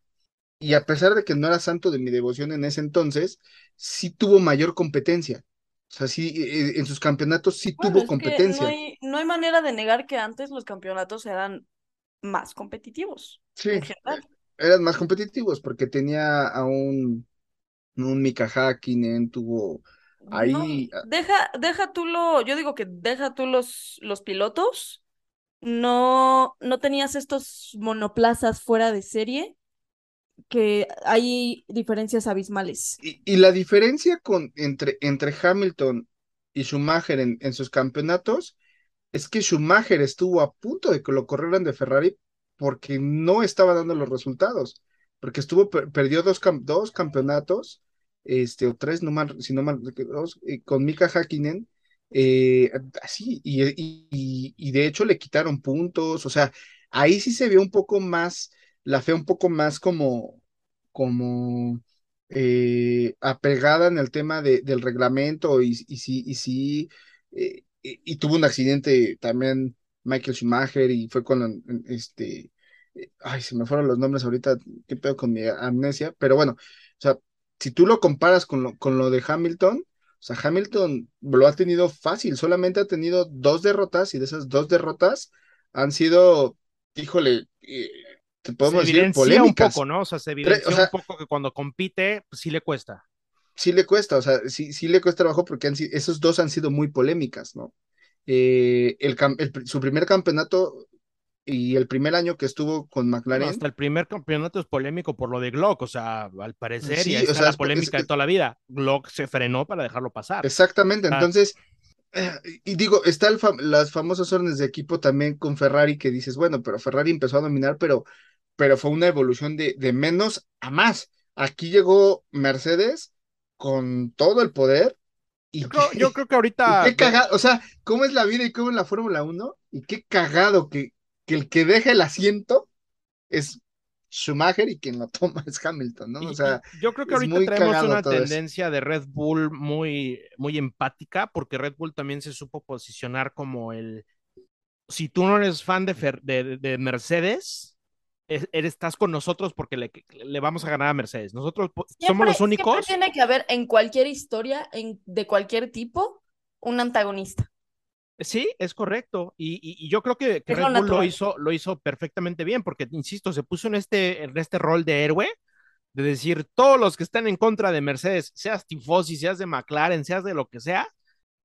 y a pesar de que no era santo de mi devoción en ese entonces, sí tuvo mayor competencia. O sea, sí, eh, en sus campeonatos sí Bueno, tuvo competencia. no hay, no hay manera de negar que antes los campeonatos eran más competitivos. Sí, en general. eran más competitivos, porque tenía a un, un Mika Hakkinen, tuvo ahí. No, deja, deja tú lo, yo digo que deja tú los, los pilotos. No, no tenías estos monoplazas fuera de serie, que hay diferencias abismales. Y, y la diferencia con, entre, entre Hamilton y Schumacher en, en sus campeonatos es que Schumacher estuvo a punto de que lo corrieran de Ferrari porque no estaba dando los resultados, porque estuvo, per- perdió dos, dos campeonatos, este, o tres, no mal, si no mal, dos, eh, con Mika Hakkinen, eh, así, y, y- y de hecho le quitaron puntos, o sea, ahí sí se vio un poco más, la fe un poco más como, como eh, apegada en el tema de, del reglamento y, y sí, y sí, eh, y, tuvo un accidente también Michael Schumacher y fue con este, ay, se me fueron los nombres ahorita, qué pedo con mi amnesia, pero bueno, o sea, si tú lo comparas con lo, con lo de Hamilton, o sea, Hamilton lo ha tenido fácil, solamente ha tenido dos derrotas y de esas dos derrotas han sido, híjole, eh, te podemos se decir evidencia un polémicas. poco, ¿no? O sea, se evidencia o sea- un poco que cuando compite, pues sí le cuesta. sí le cuesta, o sea, sí, sí le cuesta trabajo porque han esos dos han sido muy polémicas, ¿no? Eh, el, el su primer campeonato y el primer año que estuvo con McLaren, hasta el primer campeonato es polémico por lo de Glock, o sea, al parecer, Sí, y o sea, la es polémica es- de toda la vida. Glock se frenó para dejarlo pasar. exactamente, Ah. entonces, eh, y digo, está el fam- las famosas órdenes de equipo también con Ferrari que dices, bueno, pero Ferrari empezó a dominar, pero, pero fue una evolución de, de menos a más. Aquí llegó Mercedes con todo el poder y Yo creo, que- yo creo que ahorita. Qué cagado, o sea, cómo es la vida y cómo es la Fórmula 1, y qué cagado que, que el que deja el asiento es Schumacher y quien lo toma <laughs> es Hamilton, ¿no? O sea, yo creo que ahorita tenemos una eso. tendencia de Red Bull muy, muy empática, porque Red Bull también se supo posicionar como el. Si tú no eres fan de, Fer- de, de Mercedes, estás con nosotros porque le, le vamos a ganar a Mercedes. Nosotros somos los siempre únicos. tiene que haber en cualquier historia, en, de cualquier tipo, un antagonista. Sí, es correcto. Y, y- y yo creo que, Red lo Bull lo hizo, lo hizo perfectamente bien, porque, insisto, se puso en este, en este rol de héroe, de decir, todos los que están en contra de Mercedes, seas tifosi, seas de McLaren, seas de lo que sea,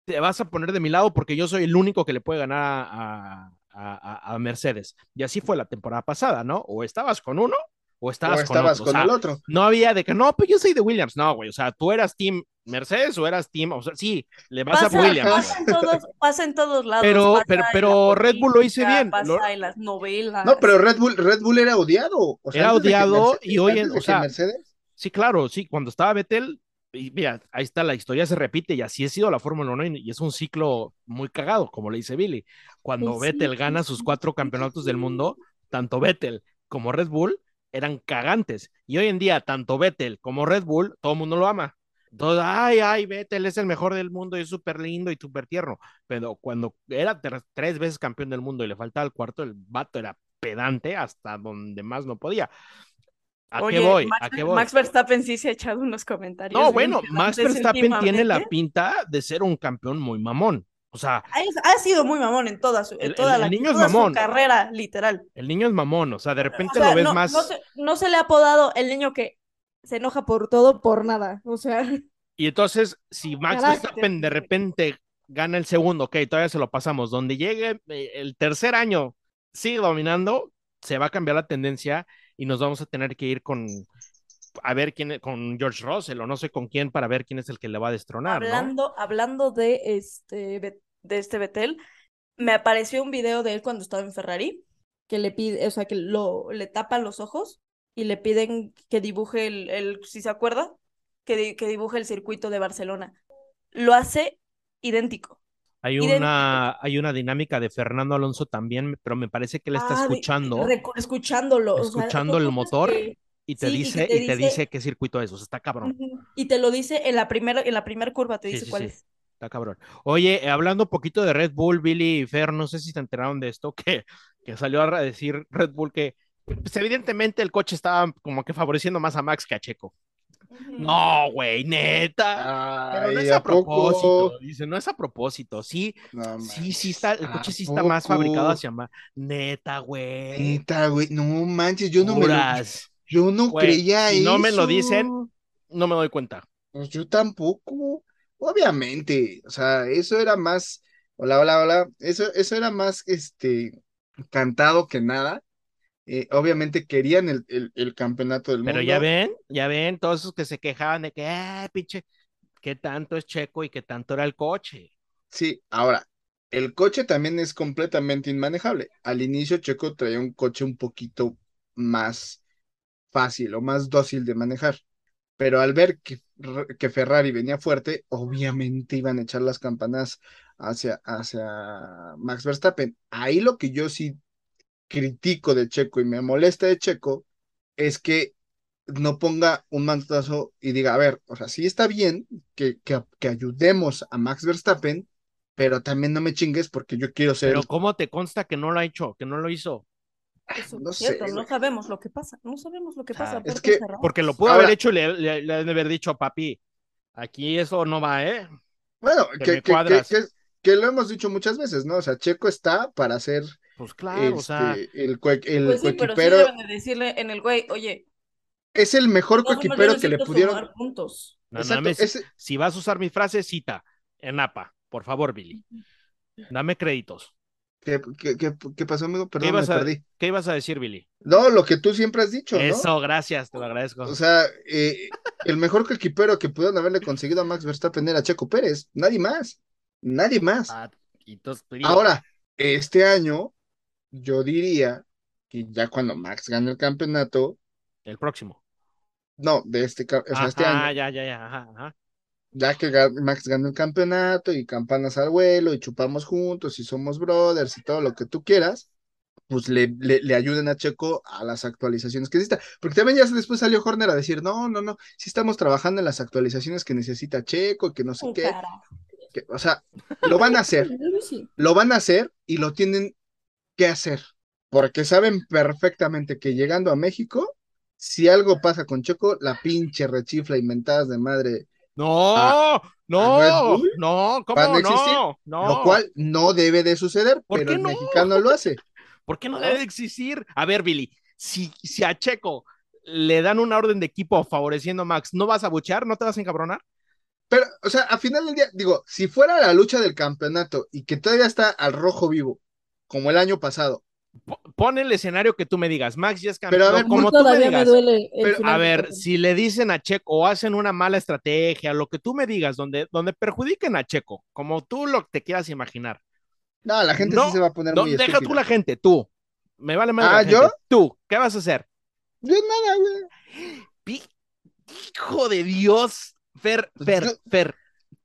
te vas a poner de mi lado porque yo soy el único que le puede ganar a, a- a- a Mercedes. Y así fue la temporada pasada, ¿no? O estabas con uno o o estabas, estabas con el otro. no había de que, no, pues yo soy de Williams. No, güey, o sea, tú eras Team Mercedes o eras Team, o sea, sí, le vas Pasa, a Williams. pasa en todos, pasa en todos lados. Pero- pero- pero Red Bull lo hizo bien, Pasa lo- en las novelas. No, pero Red Bull, Red Bull era odiado. o sea, Era odiado Mercedes- y hoy en- o sea, Mercedes, Sí, claro, sí, cuando estaba Vettel, y mira, ahí está, la historia se repite y así ha sido la Fórmula 1 y es un ciclo muy cagado, como le dice Billy. Cuando Pues sí, Vettel gana sus cuatro campeonatos del mundo, tanto Vettel como Red Bull eran cagantes. Y hoy en día, tanto Vettel como Red Bull, todo el mundo lo ama. Todo, ay, ay, Vettel es el mejor del mundo y es súper lindo y súper tierno. Pero cuando era tres veces campeón del mundo y le faltaba el cuarto, el vato era pedante hasta donde más no podía. ¿A Oye, qué voy? Max, ¿A qué voy? Max Verstappen sí se ha echado unos comentarios. No, bueno, Max Verstappen tiene la pinta de ser un campeón muy mamón. O sea, Ha, sido muy mamón en toda su, en El- toda el- la niño es su carrera, literal. el niño es mamón, o sea, de O repente sea, lo ves no, más. no se, no se le ha apodado el niño que se enoja por todo, por nada. O sea, Y entonces, si Max Carácter. Verstappen de repente gana el segundo, ok, todavía se lo pasamos. Donde llegue eh, el tercer año, sigue dominando, se va a cambiar la tendencia y nos vamos a tener que ir con a ver quién con George Russell o no sé con quién para ver quién es el que le va a destronar, hablando, hablando de este, de este Betel, me apareció un video de él cuando estaba en Ferrari, que le pide, o sea, que lo, le tapan los ojos y le piden que dibuje el si se acuerda, que, di- que dibuje el circuito de Barcelona. Lo hace idéntico. Hay una, hay una dinámica de Fernando Alonso también, pero me parece que él está Ah, escuchando escuchándolo. o sea, escuchando el ¿cómo es motor que- y te sí, y que dice, te y te dice- dice qué circuito es, o sea, está cabrón. Y te lo dice en la primera, en la primera curva, te Sí, dice sí, cuál es. Está cabrón. Oye, eh, hablando un poquito de Red Bull, Billy y Fer, no sé si se enteraron de esto, <laughs> que, que salió a decir Red Bull que pues, evidentemente el coche estaba como que favoreciendo más a Max que a Checo. No, güey, neta. Pero no es a, ¿a poco? propósito, dice, no es a propósito. Sí, No sí, sí está, el ¿a coche sí está más fabricado hacia más. Neta, güey. Neta, güey, no manches, yo no me lo, yo no Güey, creía si no me lo eso. dicen, No me doy cuenta. Pues yo tampoco, obviamente, o sea, eso era más, hola, hola, hola, eso, eso era más, este, cantado que nada. Eh, obviamente querían el, el, el campeonato del Pero mundo. ya ven, ya ven, todos esos que se quejaban de que, ah, pinche, qué tanto es Checo y qué tanto era el coche. Sí, ahora, el coche también es completamente inmanejable. Al inicio Checo traía un coche un poquito más fácil o más dócil de manejar, pero al ver que, que Ferrari venía fuerte, obviamente iban a echar las campanas hacia, hacia Max Verstappen. Ahí lo que yo sí critico de Checo y me molesta de Checo es que no ponga un mantazo y diga, a ver, o sea, sí está bien que, que, que ayudemos a Max Verstappen, pero también no me chingues porque yo quiero ser Pero el- ¿cómo te consta que no lo ha hecho, que no lo hizo? Eso no es sé, cierto, no güey. sabemos lo que pasa, no sabemos lo que sea, pasa. es que-. Porque lo pudo haber hecho y le, le, le han de haber dicho, papi, aquí eso no va, ¿eh? Bueno, que que, me que, que, cuadras. que- que lo hemos dicho muchas veces, ¿no? O sea, Checo está para ser Pues claro, o sea, este, el, cue- el Pues sí, pero sí deben de decirle en el güey, oye, es el mejor yo coequipero que le pudieron. puntos. no Exacto, si vas a usar mi frase, cita, en APA, por favor, Billy. Dame créditos. ¿Qué, qué, qué- qué pasó, amigo? ¿Qué Perdón, me ibas, a, perdí. ¿Qué ibas a decir, Billy? No, lo que tú siempre has dicho, ¿no? Eso, gracias, te lo agradezco. O sea, eh, el mejor coequipero que pudieron haberle conseguido a Max Verstappen era Checo Pérez, nadie más, nadie más. Ah, entonces, Ahora, este año, yo diría que ya cuando Max gane el campeonato, el próximo. no, de este, o sea, este año, ya, ya, ya, ajá, ajá. ya que Max gane el campeonato y campanas al vuelo y chupamos juntos y somos brothers y todo lo que tú quieras, pues le, le, le ayuden a Checo a las actualizaciones que necesita. Porque también ya después salió Horner a decir, no, no, no, sí estamos trabajando en las actualizaciones que necesita Checo, que no sé qué, que- o sea, lo van a hacer. <laughs> Lo van a hacer y lo tienen que hacer, porque saben perfectamente que llegando a México, si algo pasa con Checo, la pinche rechifla inventadas de madre, No, ¿a no, no, ¿cómo no? No. lo cual no debe de suceder, ¿Por pero qué el no? mexicano lo hace. ¿Por qué no debe de existir? A ver, Billy, si, si a Checo le dan una orden de equipo favoreciendo a Max, ¿no vas a buchear? ¿No te vas a encabronar? Pero, o sea, a final del día, digo, si fuera la lucha del campeonato y que todavía está al rojo vivo, como el año pasado, Po- Pon el escenario que tú me digas, Max ya es Pero a campeón, ver, como tú me me duele Pero, A ver, si le dicen a Checo o hacen una mala estrategia, lo que tú me digas, donde, donde perjudiquen a Checo, como tú lo te quieras imaginar. no, la gente No, sí se va a poner No, muy deja estúpida. tú la gente, tú. Me vale más Ah, la ¿yo? gente. Tú, ¿qué vas a hacer? Yo nada, güey. <gasps> Hijo de Dios, Fer, Pues Fer, yo- Fer.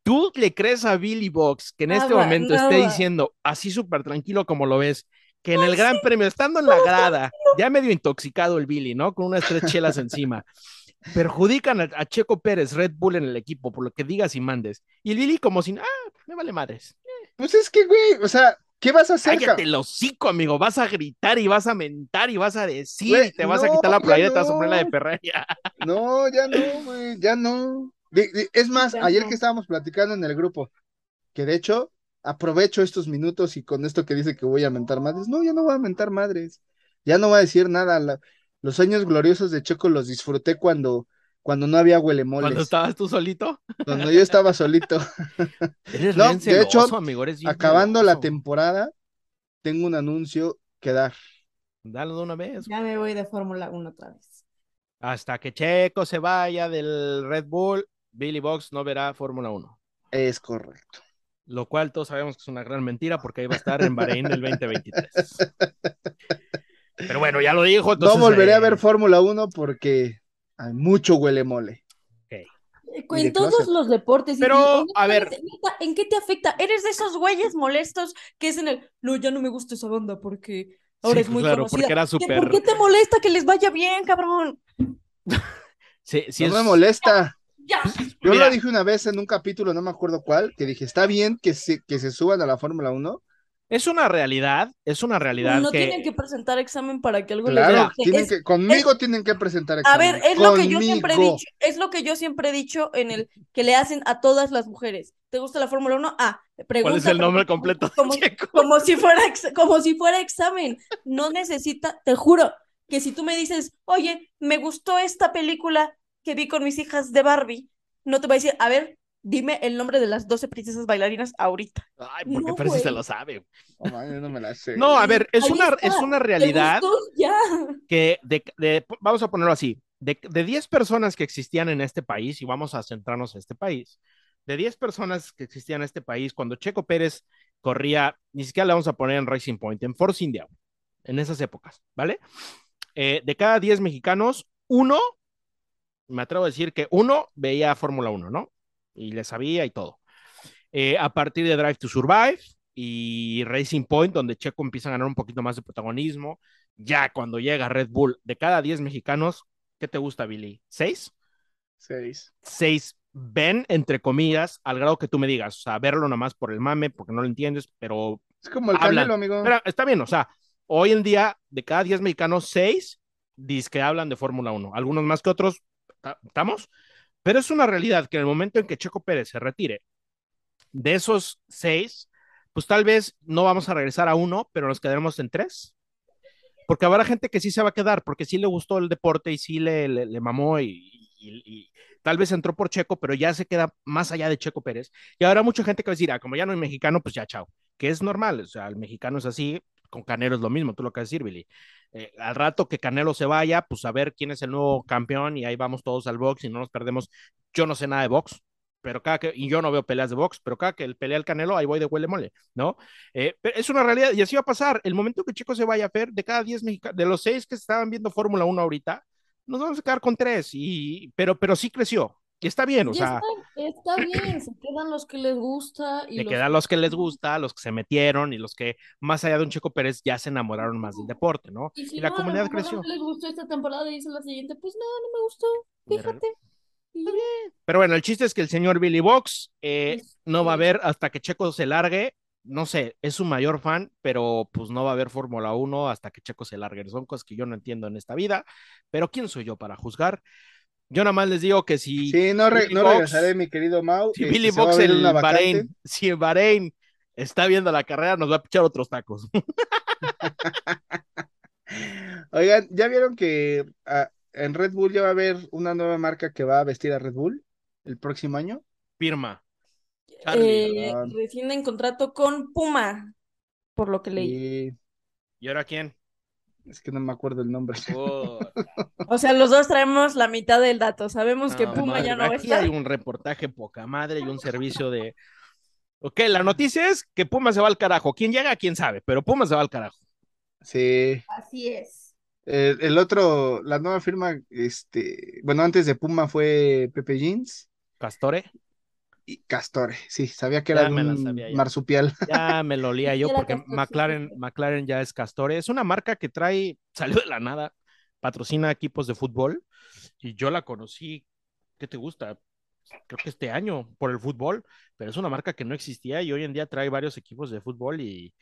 ¿Tú le crees a Billy Box que en este Nada, momento esté diciendo así súper tranquilo como lo ves, que en el Gran Premio, estando en la grada, ya medio intoxicado el Billy, ¿no? Con unas tres chelas <laughs> encima, perjudican a, a Checo Pérez, Red Bull en el equipo, por lo que digas y mandes. Y el Billy como sin, ah, me vale madres. Pues es que, güey, o sea, ¿qué vas a hacer? Cállate el hocico, amigo. Vas a gritar y vas a mentar y vas a decir Güey, y te vas a no, quitar la playera y te vas a no. poner la de Ferrari. <laughs> No, ya no, güey, ya no. Es más, ayer que estábamos platicando en el grupo, que de hecho, aprovecho estos minutos y con esto que dice que voy a mentar madres, no, ya no voy a mentar madres, ya no voy a decir nada. la- los años gloriosos de Checo los disfruté cuando, cuando no había huelemoles, Cuando estabas tú solito. cuando yo estaba solito. <laughs> Eres No, bien de hecho, amigo, eres bien Acabando la temporada, tengo un anuncio que dar. Dalo de una vez. Ya me voy de Fórmula 1 otra vez. Hasta que Checo se vaya del Red Bull, Billy Box no verá Fórmula 1. Es correcto. Lo cual todos sabemos que es una gran mentira porque ahí va a estar en Bahrein el 2023. <laughs> Pero bueno, ya lo dijo. Entonces, no volveré eh, a ver Fórmula 1 porque hay mucho huele mole. Eh, En todos los deportes. Pero, a ver. ¿En qué te afecta? ¿Eres de esos güeyes molestos que es en el, no, ya no me gusta esa banda porque ahora Sí, es muy claro, conocida"? porque era ¿Qué- súper- ¿Por qué te molesta que les vaya bien, cabrón? <laughs> Sí, sí no es- me molesta. Ya. Yo Mira. lo dije una vez en un capítulo, no me acuerdo cuál, que dije, está bien que se, que se suban a la Fórmula 1. Es una realidad, es una realidad No que... tienen que presentar examen para que algo Claro, les tienen Es- que, conmigo tienen que presentar A examen. ver, es lo que yo siempre he Conmigo. dicho, es lo que yo siempre he dicho en el que le hacen a todas las mujeres. ¿Te gusta la Fórmula 1? Ah, pregunta. ¿Cuál es el nombre completo Como, <laughs> como si fuera ex- como si fuera examen. No necesita, te juro, que si tú me dices, oye, me gustó esta película que vi con mis hijas de Barbie, no te voy a decir, a ver, dime el nombre de las 12 princesas bailarinas ahorita. Ay, porque No, Percy se lo sabe. No, man, yo no me la sé. No, a ver, es Ahí una, está. es una ¿Te realidad? <laughs> Ya. que, de, de- vamos a ponerlo así, de, de 10 personas que existían en este país, y vamos a centrarnos en este país, de 10 personas que existían en este país, cuando Checo Pérez corría, ni siquiera le vamos a poner en Racing Point, en Force India, en esas épocas, ¿vale? Eh, de cada 10 mexicanos, uno, me atrevo a decir que uno veía Fórmula 1, ¿no? Y le sabía y todo. Eh, a partir de Drive to Survive y Racing Point, donde Checo empieza a ganar un poquito más de protagonismo, ya cuando llega Red Bull, de cada 10 mexicanos, ¿qué te gusta, Billy? ¿Seis? Seis. Seis ven, entre comillas, al grado que tú me digas, o sea, verlo nomás por el mame, porque no lo entiendes, pero Es como el Hablan. Canelo, amigo. pero está bien, o sea, hoy en día, de cada 10 mexicanos, 6 dicen que hablan de Fórmula 1, algunos más que otros, ¿ta- ¿estamos? Pero es una realidad que en el momento en que Checo Pérez se retire, de esos 6, pues tal vez no vamos a regresar a uno, pero nos quedaremos en 3. Porque habrá gente que sí se va a quedar, porque sí le gustó el deporte y sí le, le, mamó y, tal vez entró por Checo, pero ya se queda más allá de Checo Pérez. Y habrá mucha gente que va a decir, ah, como ya no hay mexicano, pues ya chao que es normal, o sea, el mexicano es así, con Canelo es lo mismo, tú lo que decir, Billy. Eh, al rato que Canelo se vaya, pues a ver quién es el nuevo campeón y ahí vamos todos al box y no nos perdemos. Yo no sé nada de box, pero cada que, y yo no veo peleas de box, pero cada que el pelea el Canelo, ahí voy de huele mole, ¿no? Eh, pero es una realidad y así va a pasar. El momento que Chico se vaya a ver, de cada 10 mexicanos, de los 6 que estaban viendo Fórmula 1 ahorita, nos vamos a quedar con 3, y, pero, pero sí creció. Y está bien, o Y sea, está, está bien, se quedan los que les gusta y los quedan los que les gusta, los que se metieron y los que, más allá de un Checo Pérez, ya se enamoraron más del deporte, ¿no? Y, si Y la no, comunidad creció. no les gustó esta temporada y dice la siguiente, pues no, no me gustó, fíjate. Pero bueno, el chiste es que el señor Billy Box eh, Pues, no va a ver hasta que Checo se largue. No sé, es su mayor fan, pero pues no va a haber Fórmula 1 hasta que Checo se largue. Son cosas que yo no entiendo en esta vida, pero ¿quién soy yo para juzgar? Yo nada más les digo que si, Sí, no, re- Billy no Box- regresaré, mi querido Mau. si Este, Billy Box en vacante. Bahrein, si en Bahrein está viendo la carrera, nos va a pichar otros tacos. <laughs> Oigan, ¿ya vieron que ah, en Red Bull ya va a haber una nueva marca que va a vestir a Red Bull el próximo año? Firma. Charlie. Eh, ah. rescinden contrato con Puma, por lo que leí. Y ¿Y ahora quién? Es que no me acuerdo el nombre. Oh, O sea, los dos traemos la mitad del dato. Sabemos que no, Puma ya no va a Aquí estar. hay un reportaje poca madre y un servicio de. Ok, la noticia es que Puma se va al carajo. ¿Quién llega? ¿Quién sabe? Pero Puma se va al carajo. Sí. Así es. El, el otro, la nueva firma, este, bueno, antes de Puma fue Pepe Jeans Castore, y Castore. Sí, sabía que Ya era un sabía ya. marsupial. <laughs> ya me lo olía yo porque McLaren. McLaren ya es Castore. Es una marca que trae, salió de la nada, patrocina equipos de fútbol y yo la conocí, ¿qué te gusta? Creo que este año por el fútbol, pero es una marca que no existía y hoy en día trae varios equipos de fútbol y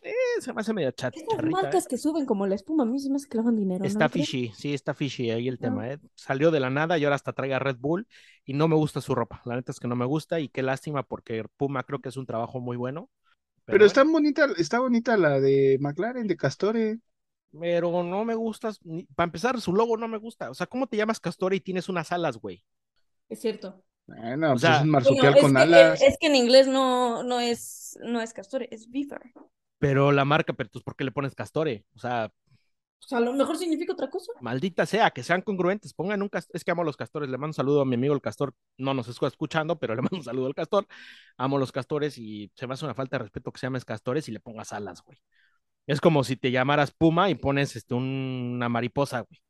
Eh, se me hace medio chat, Estas charrita, ¿eh? marcas que suben como la espuma, a mí se me hace que lavan dinero. ¿no Está fishy, sí, está fishy ahí el Ah. tema, ¿eh? Salió de la nada y ahora hasta traiga Red Bull y no me gusta su ropa. La neta es que no me gusta y qué lástima porque Puma creo que es un trabajo muy bueno. Pero está bonita, está bonita la de McLaren, de Castore. pero no me gusta, ni- para empezar, su logo no me gusta. O sea, ¿cómo te llamas Castor y tienes unas alas, güey? Es cierto. Bueno, pues sea, es un Bueno, marsupial es con que, alas. es que en inglés no, no es, no es castor, es beaver. Pero la marca, pero pues, ¿por qué le pones Castore? O sea, O sea, a lo mejor significa otra cosa. maldita sea, que sean congruentes, pongan un castor, es que amo los castores, le mando un saludo a mi amigo el castor, no nos está escuchando, pero le mando un saludo al castor, amo los castores y se me hace una falta de respeto que se llames castores y le pongas alas, güey. Es como si te llamaras Puma y pones este, un- una mariposa, güey.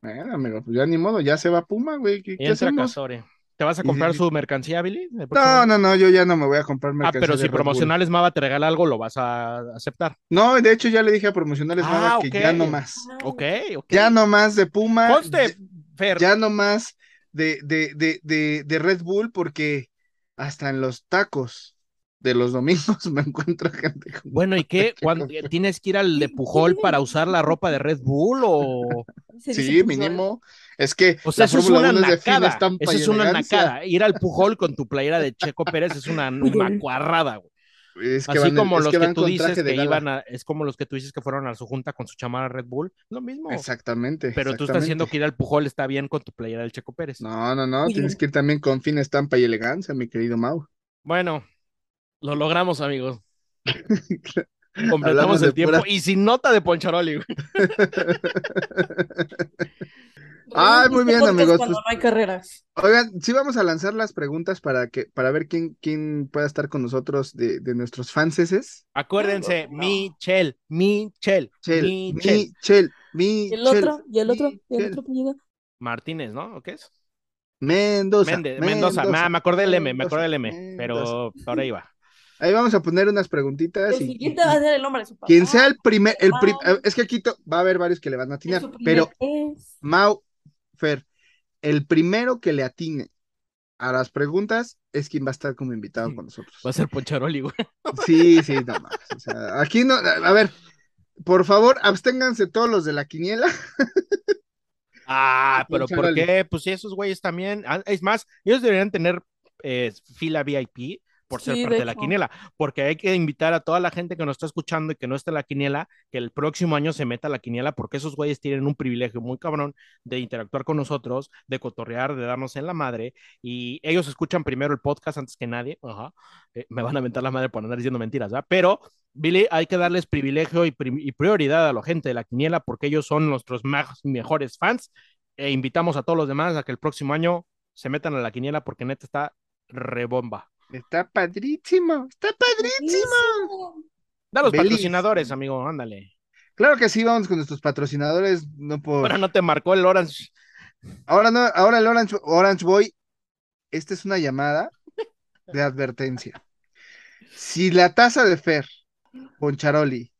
Bueno, amigo, pues ya ni modo, ya se va Puma, güey. ¿Qué, Y qué entra hacemos? Castore. ¿Te vas a comprar y- su mercancía, Billy? No, no, no, yo ya no me voy a comprar Ah, mercancía pero de si. Promocionales Mava te regala algo, lo vas a aceptar. No, de hecho ya le dije a Promocionales Ah, Mava que ok. ya no más. Ok, ok. Ya no más de Puma. Conste, Fer, ya no más de, de, de, de, de Red Bull, porque hasta en los tacos de los domingos <laughs> me encuentro gente con- Bueno, ¿y qué? ¿Cuándo, ¿Tienes que ir al de Pujol para usar la ropa de Red Bull o...? <laughs> Sí, Pujol. mínimo. Es que O sea, la eso es Fórmula una 1 es de fina nacada. Eso es una nacada. Ir al Pujol con tu playera de Checo Pérez es una <laughs> macuarrada, güey. Es que Así van, como es los que tú dices que gala. iban a... Es como los que tú dices que fueron a su junta con su chamarra Red Bull. Lo mismo. Exactamente. Pero tú estás diciendo que ir al Pujol está bien con tu playera del Checo Pérez. No, no, no, tienes que ir también con fina estampa y elegancia, mi querido Mau. Bueno, lo logramos, amigos. <laughs> Completamos el tiempo pura- y sin nota de Poncharoli, güey. <laughs> Ay, muy bien, amigos, Cuando pues- no hay carreras. Oigan, sí vamos a lanzar las preguntas para que, para ver quién, quién pueda estar con nosotros de, de nuestros fanses. Acuérdense, No. Michel, Michel, Chel, Michel. Michel, Michel. Y el otro, y el otro, y el otro apellido. Martínez, ¿no? ¿O qué es? Mendoza. Méndez, Mendoza. Ah, me acordé del M, me acordé del M, Mendoza. pero ahí va. Ahí vamos a poner unas El preguntitas y, siguiente va a ser el nombre de su papá. quien sea el primer, el prim- Ah. es que aquí to- va a haber varios que le van a atinar, pero ex. Mau, Fer, el primero que le atine a las preguntas es quien va a estar como invitado con nosotros. Va a ser Poncharoli, güey. Sí, sí, no o sea, aquí no, a ver, por favor, absténganse todos los de la quiniela. <laughs> Ah, pero ¿por qué? Pues esos güeyes también. ah, Es más, ellos deberían tener eh, fila VIP por ser Sí, parte de de la quiniela, porque hay que invitar a toda la gente que nos está escuchando y que no está en la quiniela, que el próximo año se meta a la quiniela, porque esos güeyes tienen un privilegio muy cabrón de interactuar con nosotros, de cotorrear, de darnos en la madre, y ellos escuchan primero el podcast antes que nadie. Ajá. Eh, me van a mentar la madre por andar diciendo mentiras, ¿verdad? Pero, Billy, hay que darles privilegio y, pri- y prioridad a la gente de la quiniela, porque ellos son nuestros más, mejores fans, e invitamos a todos los demás a que el próximo año se metan a la quiniela, porque neta está rebomba. Está padrísimo, está padrísimo. Da los Belis. patrocinadores, amigo, ándale. Claro que sí, vamos con nuestros patrocinadores, no por... Ahora no te marcó el Orange. Ahora no, ahora el Orange, Orange Boy, esta es una llamada de advertencia. Si la taza de Fer, Poncharoli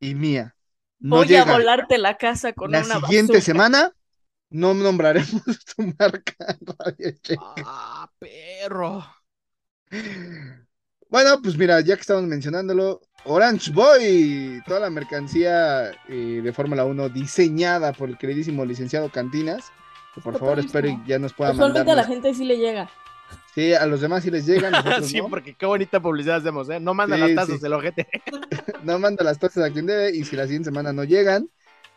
y mía no Voy llega a volarte la casa con la una siguiente bazooka. semana, no nombraremos <laughs> tu marca Radio. Ah, perro. Bueno, pues mira, ya que estamos mencionándolo, Orange Boy, toda la mercancía eh, de Fórmula 1 diseñada por el queridísimo licenciado Cantinas, que por favor espero y ya nos pueda mandar. A la gente sí le llega. Sí, a los demás sí les llegan, <laughs> nosotros sí, no. porque porque qué bonita publicidad hacemos, ¿eh? No mandan Sí, las tazas sí. del ojete. <laughs> no manda las tazas a quien debe y si la siguiente semana no llegan,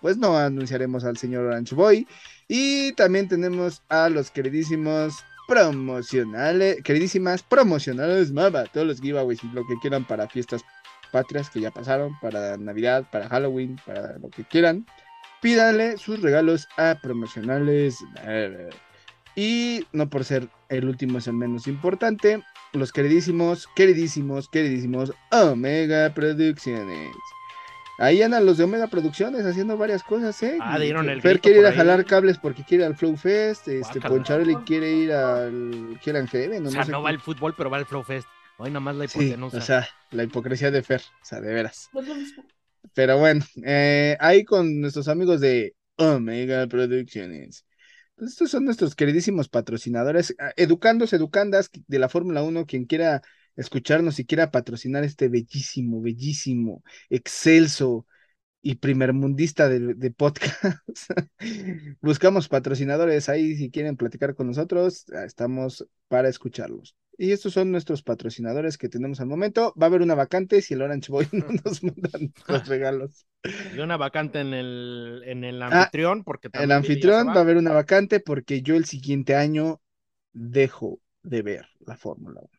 pues no anunciaremos al señor Orange Boy. Y también tenemos a los queridísimos promocionales, queridísimas promocionales Mava, todos los giveaways lo que quieran para fiestas patrias que ya pasaron, para Navidad, para Halloween, para lo que quieran. Pídanle sus regalos a promocionales. Mava. Y no por ser el último es el menos importante, los queridísimos, queridísimos, queridísimos Omega Producciones. Ahí andan los de Omega Producciones haciendo varias cosas, ¿eh? Ah, dieron el Fer quiere ir a jalar cables porque quiere ir al Flow Fest, este. Poncharoli quiere ir al quiere al Heaven, O no, sea, sé no qué. va el fútbol, pero va el Flow Fest. Hoy nomás la Sí, hipotenusa. o sea, la hipocresía de Fer, o sea, de veras. No es lo mismo. Pero bueno, eh, ahí con nuestros amigos de Omega Producciones. Pues estos son nuestros queridísimos patrocinadores, ah, educandos, educandas de la Fórmula 1, quien quiera escucharnos y quiera patrocinar este bellísimo, bellísimo, excelso y primermundista de, de podcast, <laughs> buscamos patrocinadores ahí si quieren platicar con nosotros, ah, estamos para escucharlos. Y estos son nuestros patrocinadores que tenemos al momento. Va a haber una vacante si el Orange Boy no <laughs> nos mandan los regalos. Y una vacante en el, en el anfitrión, porque El anfitrión va a haber una vacante porque yo el siguiente año dejo de ver la Fórmula 1.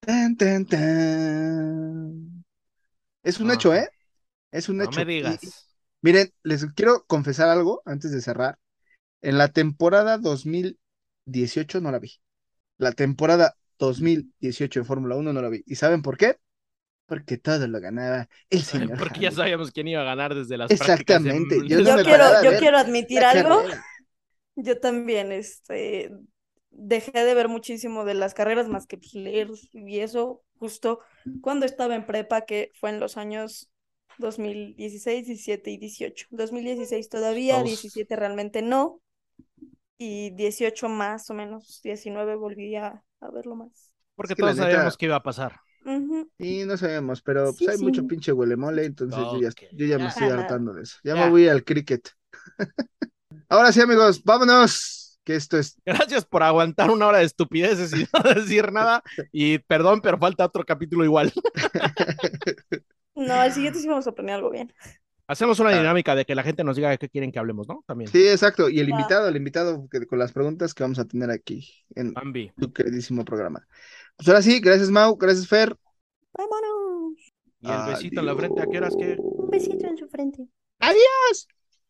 Tan, tan, tan. Es un hecho. ¿eh? Es un No hecho. me Y- digas. y- miren, les quiero confesar algo antes de cerrar. En la temporada 2018 no la vi. La temporada 2018 en Fórmula 1 no la vi. ¿Y saben por qué? Porque todo lo ganaba el señor Porque ya sabíamos quién iba a ganar desde las prácticas de- Exactamente, yo no Yo me quiero, yo quiero admitir algo. carrera. Yo también, este, dejé de ver muchísimo de las carreras más que pues, leer y eso justo cuando estaba en prepa, que fue en los años 2016, 17 y 18. 2016 todavía, Todos. 17 realmente no, y 18 más o menos, 19 volví a, a verlo más. Porque Es que la todos neta- sabíamos que iba a pasar. Y no sabemos, pero pues, Sí, hay mucho pinche huele mole, entonces yo ya, Ok, yo ya me estoy hartando de eso. Ya, Ya. me voy al cricket. <laughs> Ahora sí, amigos, vámonos. Que esto es. <laughs> Gracias por aguantar una hora de estupideces y <laughs> no decir nada. Y perdón, pero falta otro capítulo igual. No, al siguiente sí vamos a planear algo bien. Hacemos una Ah. dinámica de que la gente nos diga de qué quieren que hablemos, ¿no? También. Sí, exacto. Y el invitado, el invitado que- con las preguntas que vamos a tener aquí en Bambi. tu queridísimo programa. Pues ahora sí, gracias, Mau, gracias, Fer. Vámonos. Y el besito en la frente, ¿a qué horas que? Un besito en su frente. Adiós.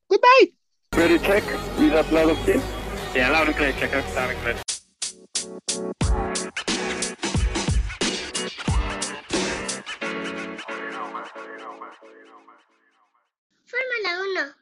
Goodbye. Ready, check. Yeah, loud and clear. Check out loud and clear. Fórmula 1.